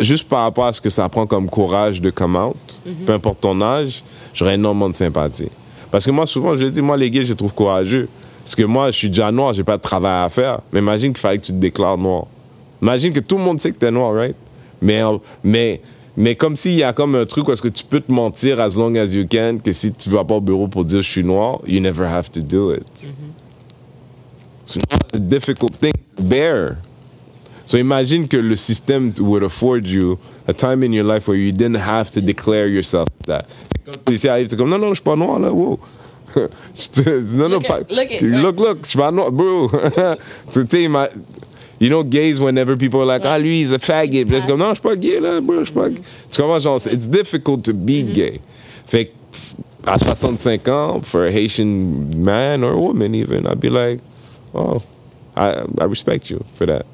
juste par rapport à ce que ça prend comme courage de come out, peu importe ton âge, j'aurais énormément de sympathie. Parce que moi, souvent, je dis, moi, les gays, je les trouve courageux. Parce que moi, je suis déjà noir, j'ai pas de travail à faire. Mais imagine qu'il fallait que tu te déclares noir. Imagine que tout le monde sait que t'es noir, right? Mais, mais, mais comme s'il y a comme un truc où est-ce que tu peux te mentir as long as you can, que si tu vas pas au bureau pour dire je suis noir, you never have to do it. It's not a difficult thing to bear. So imagine que le système would afford you a time in your life where you didn't have to declare yourself that. Quand le policier arrive, t'es comme non, non, je suis pas noir là, wow. Non, non, Look pas. look at- look, look, je suis pas noir, bro. tu sais, You know, gays, whenever people are like, ah, lui, he's a faggot. Puis comme, non, je suis pas gay, là, bro, je suis pas gay. Tu comprends, genre, c'est- it's difficult to be gay. Fait que, à 65 ans, for a Haitian man or woman even, I'd be like, oh, I, I respect you for that.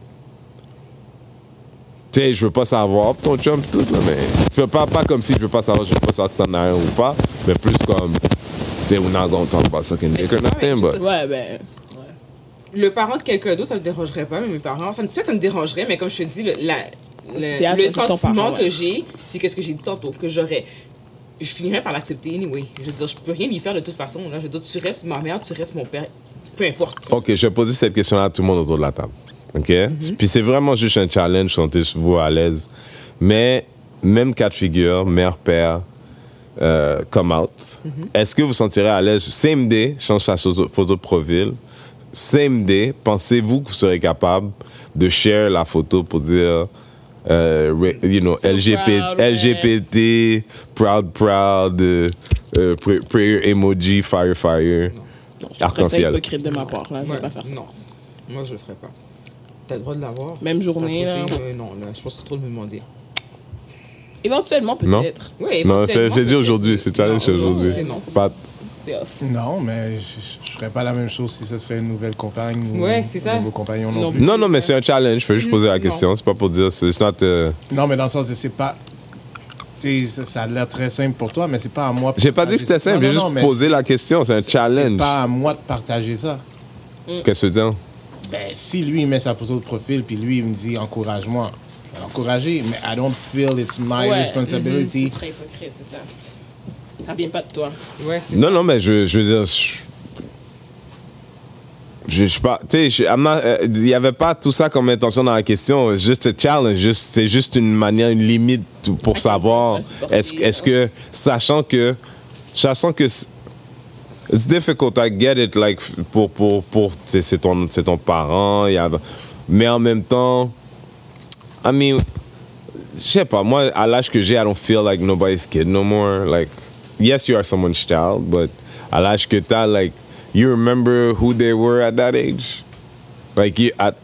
Tu sais, je veux pas savoir ton chum tout, là, mais. Je veux pas, pas comme si je veux pas savoir, je veux pas savoir que t'en as un ou pas, mais plus comme. Tu sais, we're not gonna talk about sucking dick or nothing, but. Ouais, ben. Le parent de quelqu'un d'autre, ça me dérangerait pas, mais mes parents, ça me, peut-être que ça me dérangerait, mais comme je te dis, le, la- le- ton sentiment parent, ouais. que j'ai, c'est qu'est-ce que j'ai dit tantôt, que j'aurais. Je finirais par l'accepter anyway. Je veux dire, je peux rien y faire de toute façon. Là. Je veux dire, tu restes ma mère, tu restes mon père, peu importe. Ok, je vais poser cette question à tout le monde autour de la table. Ok? Puis c'est vraiment juste un challenge, sentez-vous à l'aise. Mais, même cas de figure, mère, père, euh, come out. Est-ce que vous sentirez à l'aise? Same day, change sa photo photo de profil. Same day, pensez-vous que vous serez capable de share la photo pour dire, euh, you know, So LGBT, proud, ouais. Proud, proud, euh, euh, pray- prayer emoji, fire, fire. Non, Arc-en-ciel. hypocrite de ma part, là. Je vais Ouais, pas faire ça. Non, moi je le ferais pas. T'as le droit de l'avoir. Même journée, là. euh, non, là, je pense que c'est trop de me demander. Éventuellement, Non. peut-être. Oui, Non, c'est dit aujourd'hui, c'est challenge Non, aujourd'hui. c'est non, Non, mais je, je ferais pas la même chose si ce serait une nouvelle compagne ou Ouais, c'est ça. un nouveau compagnon non, Non. plus. Non, non, mais c'est un challenge. Je fais juste poser la question. C'est pas pour dire. C'est not, euh, Non, mais dans le sens de c'est pas. Ça, ça a l'air très simple pour toi, mais c'est pas à moi. de J'ai pas dit que c'était simple. J'ai juste mais posé la question. C'est un challenge. C'est pas à moi de partager ça. Qu'est-ce que tu? Ben, si lui, il met sa photo de profil, puis lui, il me dit encourage-moi, je vais l'encourager, mais I don't feel it's my Ouais. responsibility. Ce serait hypocrite, c'est ça. Ça vient pas de toi. Ouais, Non, non, mais je, je veux dire. Je, je, je suis pas. Tu sais, I'm not- euh, il y avait pas tout ça comme intention dans la question. C'est juste un challenge. Juste, c'est juste une manière, une limite pour savoir. Est-ce est-ce que, sachant que. Sachant que. c'est- It's difficult, I get it, like, pour, pour, pour, c'est ton, c'est ton parent, il y a, mais en même temps, I mean, je sais pas, moi, à l'âge que j'ai, I don't feel like nobody's kid no more. Like, yes, you are someone's child, but à l'âge que t'as, like, you remember who they were at that age? Like, you, at,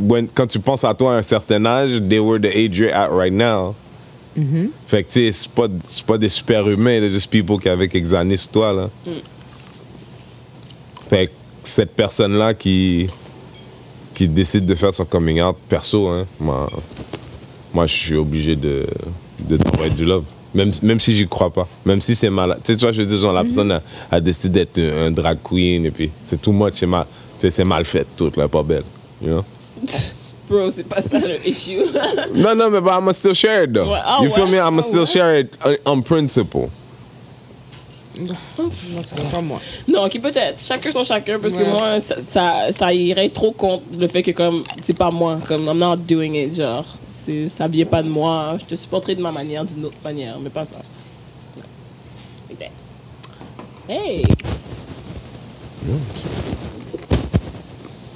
when- quand tu penses à toi à un certain âge, they were the age you're at right now. Fait que, tu sais, c'est pas, c'est pas des super-humains, they're just people qui avaient quelques années sur toi, là. Fait que cette personne-là qui, qui décide de faire son coming out perso, hein, moi, moi je suis obligé de, de t'envoyer du love. Même, même si j'y crois pas. Même si c'est mal. Tu sais, tu vois, je veux dire, genre, la personne a, a décidé d'être un, un drag queen et puis c'est tout much, c'est mal, c'est mal fait, tout, là, pas belle. You know? Bro, c'est pas ça le issue. No, no, but I'm still share it though. Ouais, ah you feel me? I'm ah still ouais. share it uh, on principle. Non, c'est pas moi. non, ok, peut-être. Chacun son chacun, parce que moi, ça, ça, ça irait trop contre le fait que, comme, c'est pas moi, comme, I'm not doing it, genre, c'est, ça vient pas de moi. Je te supporterai de ma manière, d'une autre manière, mais pas ça. Non. Hey!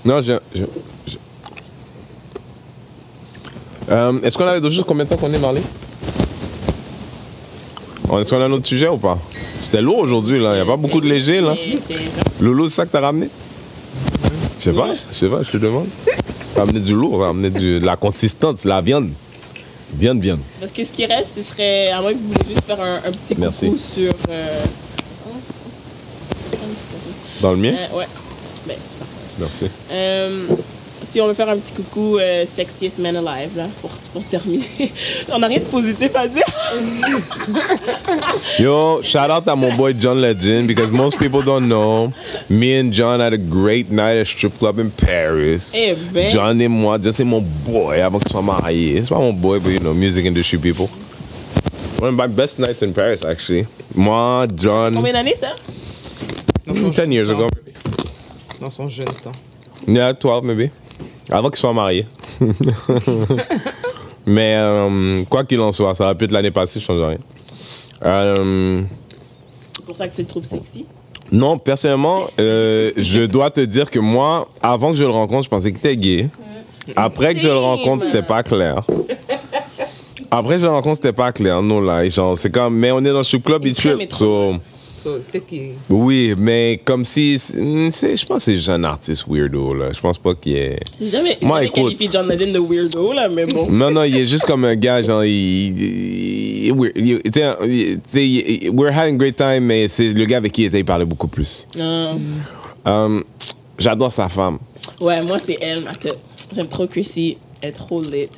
Non, j'ai. j'ai- j'ai- Euh, Est-ce qu'on avait d'autres choses? Combien de temps qu'on est, Marley? Est-ce qu'on a un autre sujet ou pas? C'était lourd aujourd'hui, là. Il n'y a pas beaucoup de léger, là. Loulou, c'est ça que t'as ramené? Je sais pas, je sais pas, je te demande. T'as amené du lourd, t'as amené du- de la consistance, la viande. Viande, viande. Parce que ce qui reste, ce serait, à moins que vous voulez juste faire un, un petit Merci. coucou sur. Euh... Dans le mien? Euh, ouais. Ben, c'est parfait. Merci. Euh, si on veut faire un petit coucou euh, Sexiest Man Alive, là, pour, pour terminer. on n'a rien de positif à dire. Yo, shout out à mon boy John Legend because most people don't know. Me and John had a great night at a strip club in Paris. Eh ben. John et moi, John c'est mon boy avant qu'il soit marié. C'est pas mon boy, but you know, music industry people. One of my best nights in Paris, actually. Moi, John, Combien d'années, ça? Dans son 10 jeune years temps. ago. Dans son jeune temps. Yeah, 12 maybe. Avant qu'il soit marié. Mais euh, quoi qu'il en soit, ça aurait pu être l'année passée, je change rien. Euh, C'est pour ça que tu le trouves sexy? Non, personnellement, euh, je dois te dire que moi, avant que je le rencontre, je pensais qu'il était gay. Après que je le rencontre, c'était pas clair. Après que je le rencontre, c'était pas clair. Non, là, genre, c'est comme, mais on est dans le club, il Très trip. So, So. Oui, mais comme si. c'est- c'est- Je pense que c'est juste un artiste weirdo, là. Je pense pas qu'il est. J'ai jamais, j'ai Moi, jamais écoute. qualifié John Legend de weirdo, là, mais bon. Non, non, il est juste comme un gars, genre, il. tu sais, we're having a great time, mais c'est le gars avec qui il était, il parlait beaucoup plus. Euh, Um, J'adore sa femme. ouais, moi, c'est elle, ma tête. J'aime trop Chrissy. Trop lit.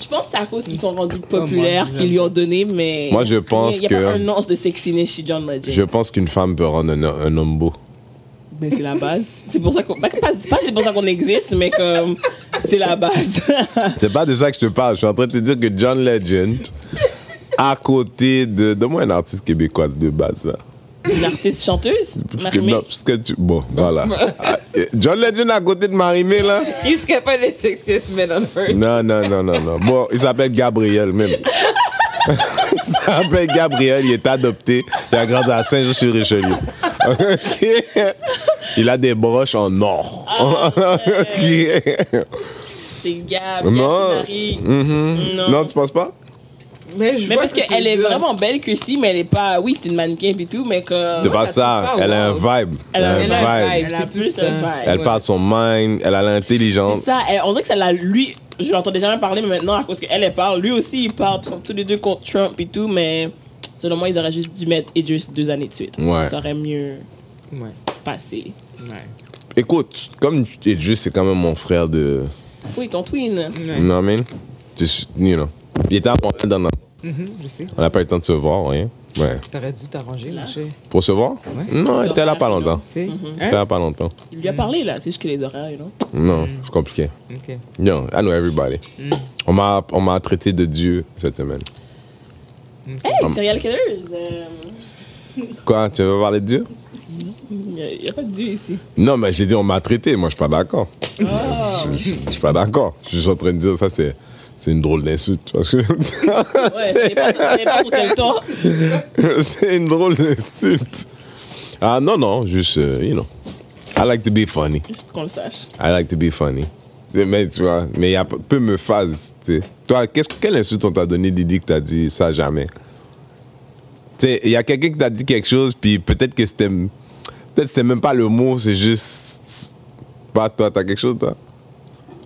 Je pense que c'est à cause qu'ils sont rendus populaires moi, qu'ils lui ont donné, mais. Moi, je pense Il n'y a que- pas un once de sexiness chez John Legend. Je pense qu'une femme peut rendre un, un homme beau. Mais c'est la base. C'est pour ça qu'on. bah, pas- C'est pas c'est pour ça qu'on existe, mais comme. C'est la base. C'est pas de ça que je te parle. Je suis en train de te dire que John Legend, à côté de. Donne-moi un artiste québécois de base, là. Une artiste chanteuse? Non, tu- Bon, voilà. Ah, euh, John Legend à côté de Marie-Mé, là. Il serait pas le sexiest man on earth. Non, non, non, non, non. Bon, il s'appelle Gabriel, même. il s'appelle Gabriel, il est adopté. Il a grandi à Saint-Jean-sur-Richelieu. Ok? Il a des broches en or. Ok? C'est Gab, Non. Gab Marie. Mhm. Non. Non, tu penses pas? Mais, je Mais parce que qu'elle est vraiment belle que si, mais elle est pas. Oui, c'est une mannequin et tout, mais comme. C'est pas elle ça. Elle a un vibe. Elle a- Elle a elle a un vibe. vibe. Elle a plus plus un vibe. Elle Ouais. parle son mind. Elle a l'intelligence. C'est ça, elle- on dirait que ça l'a. Lui, je l'entendais jamais parler, mais maintenant, à cause qu'elle, elle parle, lui aussi, il parle. Ils sont tous les deux contre Trump et tout, mais selon moi, ils auraient juste dû mettre Idris deux années de suite. Ouais. Ça aurait mieux Ouais. passé. Ouais. Écoute, comme Idris, c'est quand même mon frère de. Oui, ton twin. Ouais. You know what I mean? Just, you know. Il était à Montréal dans Mhm, je sais. On n'a pas eu le temps de se voir, rien. Ouais. T'aurais dû t'arranger, cher. Pour se voir? Non, il était là pas longtemps. Tu sais? Il était là pas longtemps. Il lui a parlé, là. C'est juste que les horaires, you know. Non, c'est compliqué. Ok. Yo, I know everybody. On m'a on m'a traité de Dieu cette semaine. Hey, serial killers! euh, Quoi, tu veux parler de Dieu? Il n'y a, pas de Dieu ici. Non, mais j'ai dit on m'a traité. Moi, je suis pas d'accord. Oh. Je je- je suis pas d'accord. Je suis en train de dire ça, c'est c'est une drôle d'insulte. tu vois ce que? Ouais, pas, pour quel temps. c'est une drôle d'insulte. Ah non, non, juste, euh, you know. I like to be funny. Juste pour qu'on le sache. I like to be funny. Mais tu vois, mais il y a peu me phase. tu sais. Toi, quelle insulte on t'a donné, Didi, que t'as dit ça jamais? Tu sais, il y a quelqu'un qui t'a dit quelque chose, puis peut-être que c'était. Peut-être que c'était même pas le mot, c'est juste. Pas toi, t'as quelque chose, toi?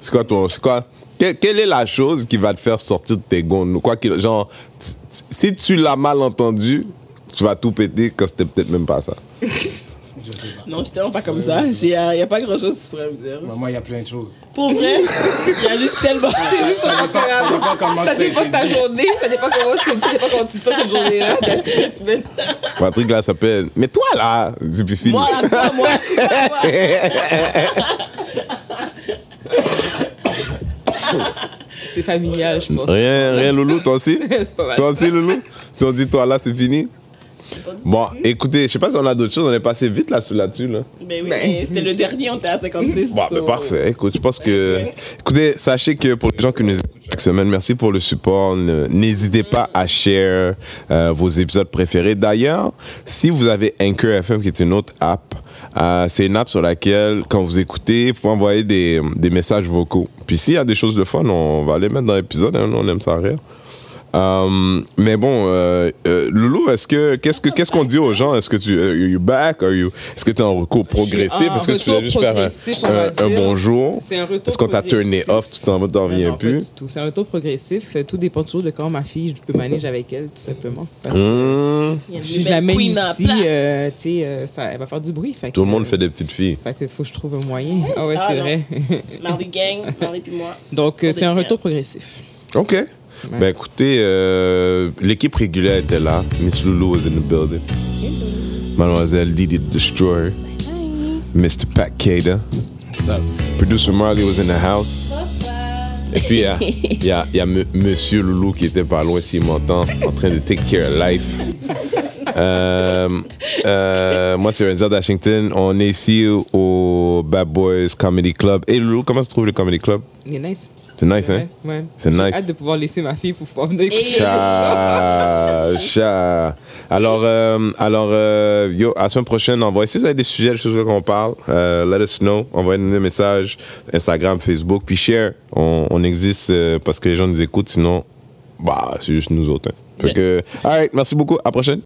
C'est quoi ton. C'est quoi? Que- quelle est la chose qui va te faire sortir de tes gonds? Quoi qu'il. Genre, si tu l'as mal entendu, tu vas tout péter quand c'était peut-être même pas ça. Non, je suis tellement pas comme ça. Il n'y a, y a pas grand chose que tu pourrais me dire. Moi, il y a plein de choses. Pour vrai, il y a juste tellement. Ça dépend comment Ça ça a dépend de ta journée, ça dépend comment, c'est- ça dépend comment tu te sens cette journée-là. Patrick, là, s'appelle. Mais toi, là, c'est plus fini. moi, là, quoi, moi, moi. C'est familial, je pense. Rien, rien, Loulou, toi aussi? c'est pas mal. Toi aussi, Loulou? Si on dit toi là, c'est fini? Bon, écoutez, je sais pas si on a d'autres choses, on est passé vite là- là-dessus. Là. Ben oui, Ben. mais c'était le dernier, on était à 56. Bon, so- ben, parfait. Écoute, je pense que. Écoutez, sachez que pour les gens qui nous écoutent chaque semaine, merci pour le support. N'hésitez pas à share euh, vos épisodes préférés. D'ailleurs, si vous avez Anchor FM, qui est une autre app, euh, c'est une app sur laquelle, quand vous écoutez, vous pouvez envoyer des, des messages vocaux. Puis s'il y a des choses de fun, on va les mettre dans l'épisode. hein, on aime ça rire. Euh, mais bon, euh, euh, Loulou, est-ce que qu'est-ce que qu'est-ce qu'on dit aux gens? Est-ce que tu euh, you back? Are you Est-ce que tu es en recours progressif? Est-ce que tu retour voulais juste faire un, bonjour? Est-ce qu'on t'a turné off? Tu t'en t'en viens plus? C'est un retour progressif. Tout dépend toujours de comment ma fille, je peux manager avec elle, tout simplement. Parce que une si je la mets ici, euh, tu sais, euh, ça- elle va faire du bruit. Fait Tout le monde euh, fait des petites filles. Fait que faut que je trouve un moyen. Ah ouais, Ah, c'est vrai. Marley Gang, Marley puis moi. Donc, c'est un retour progressif. Ok. Ben écoutez, euh, l'équipe régulière était là. Miss Loulou was in the building. Mademoiselle Didi the Destroyer. Mr. Pat Cater. Producer Marley was in the house. Et puis, il y a, il y a- il y a M- Monsieur Loulou qui était pas loin, s'il m'entend, en train de take care of life. Euh, euh, moi, c'est Renzo Washington. On est ici au Bad Boys Comedy Club. Et Loulou, comment se trouve le Comedy Club? Il est nice. C'est nice, hein? Ouais, ouais. C'est J'ai nice. hâte de pouvoir laisser ma fille pour pouvoir venir écouter. Chat, chat. Alors, euh, alors euh, yo, à la semaine prochaine, envoyez. Si vous avez des sujets, des choses qu'on parle, euh, let us know. Envoyez-nous des messages, Instagram, Facebook, puis share. On, on existe euh, parce que les gens nous écoutent, sinon, bah, c'est juste nous autres. hein. Fait que, alright, merci beaucoup. À la prochaine.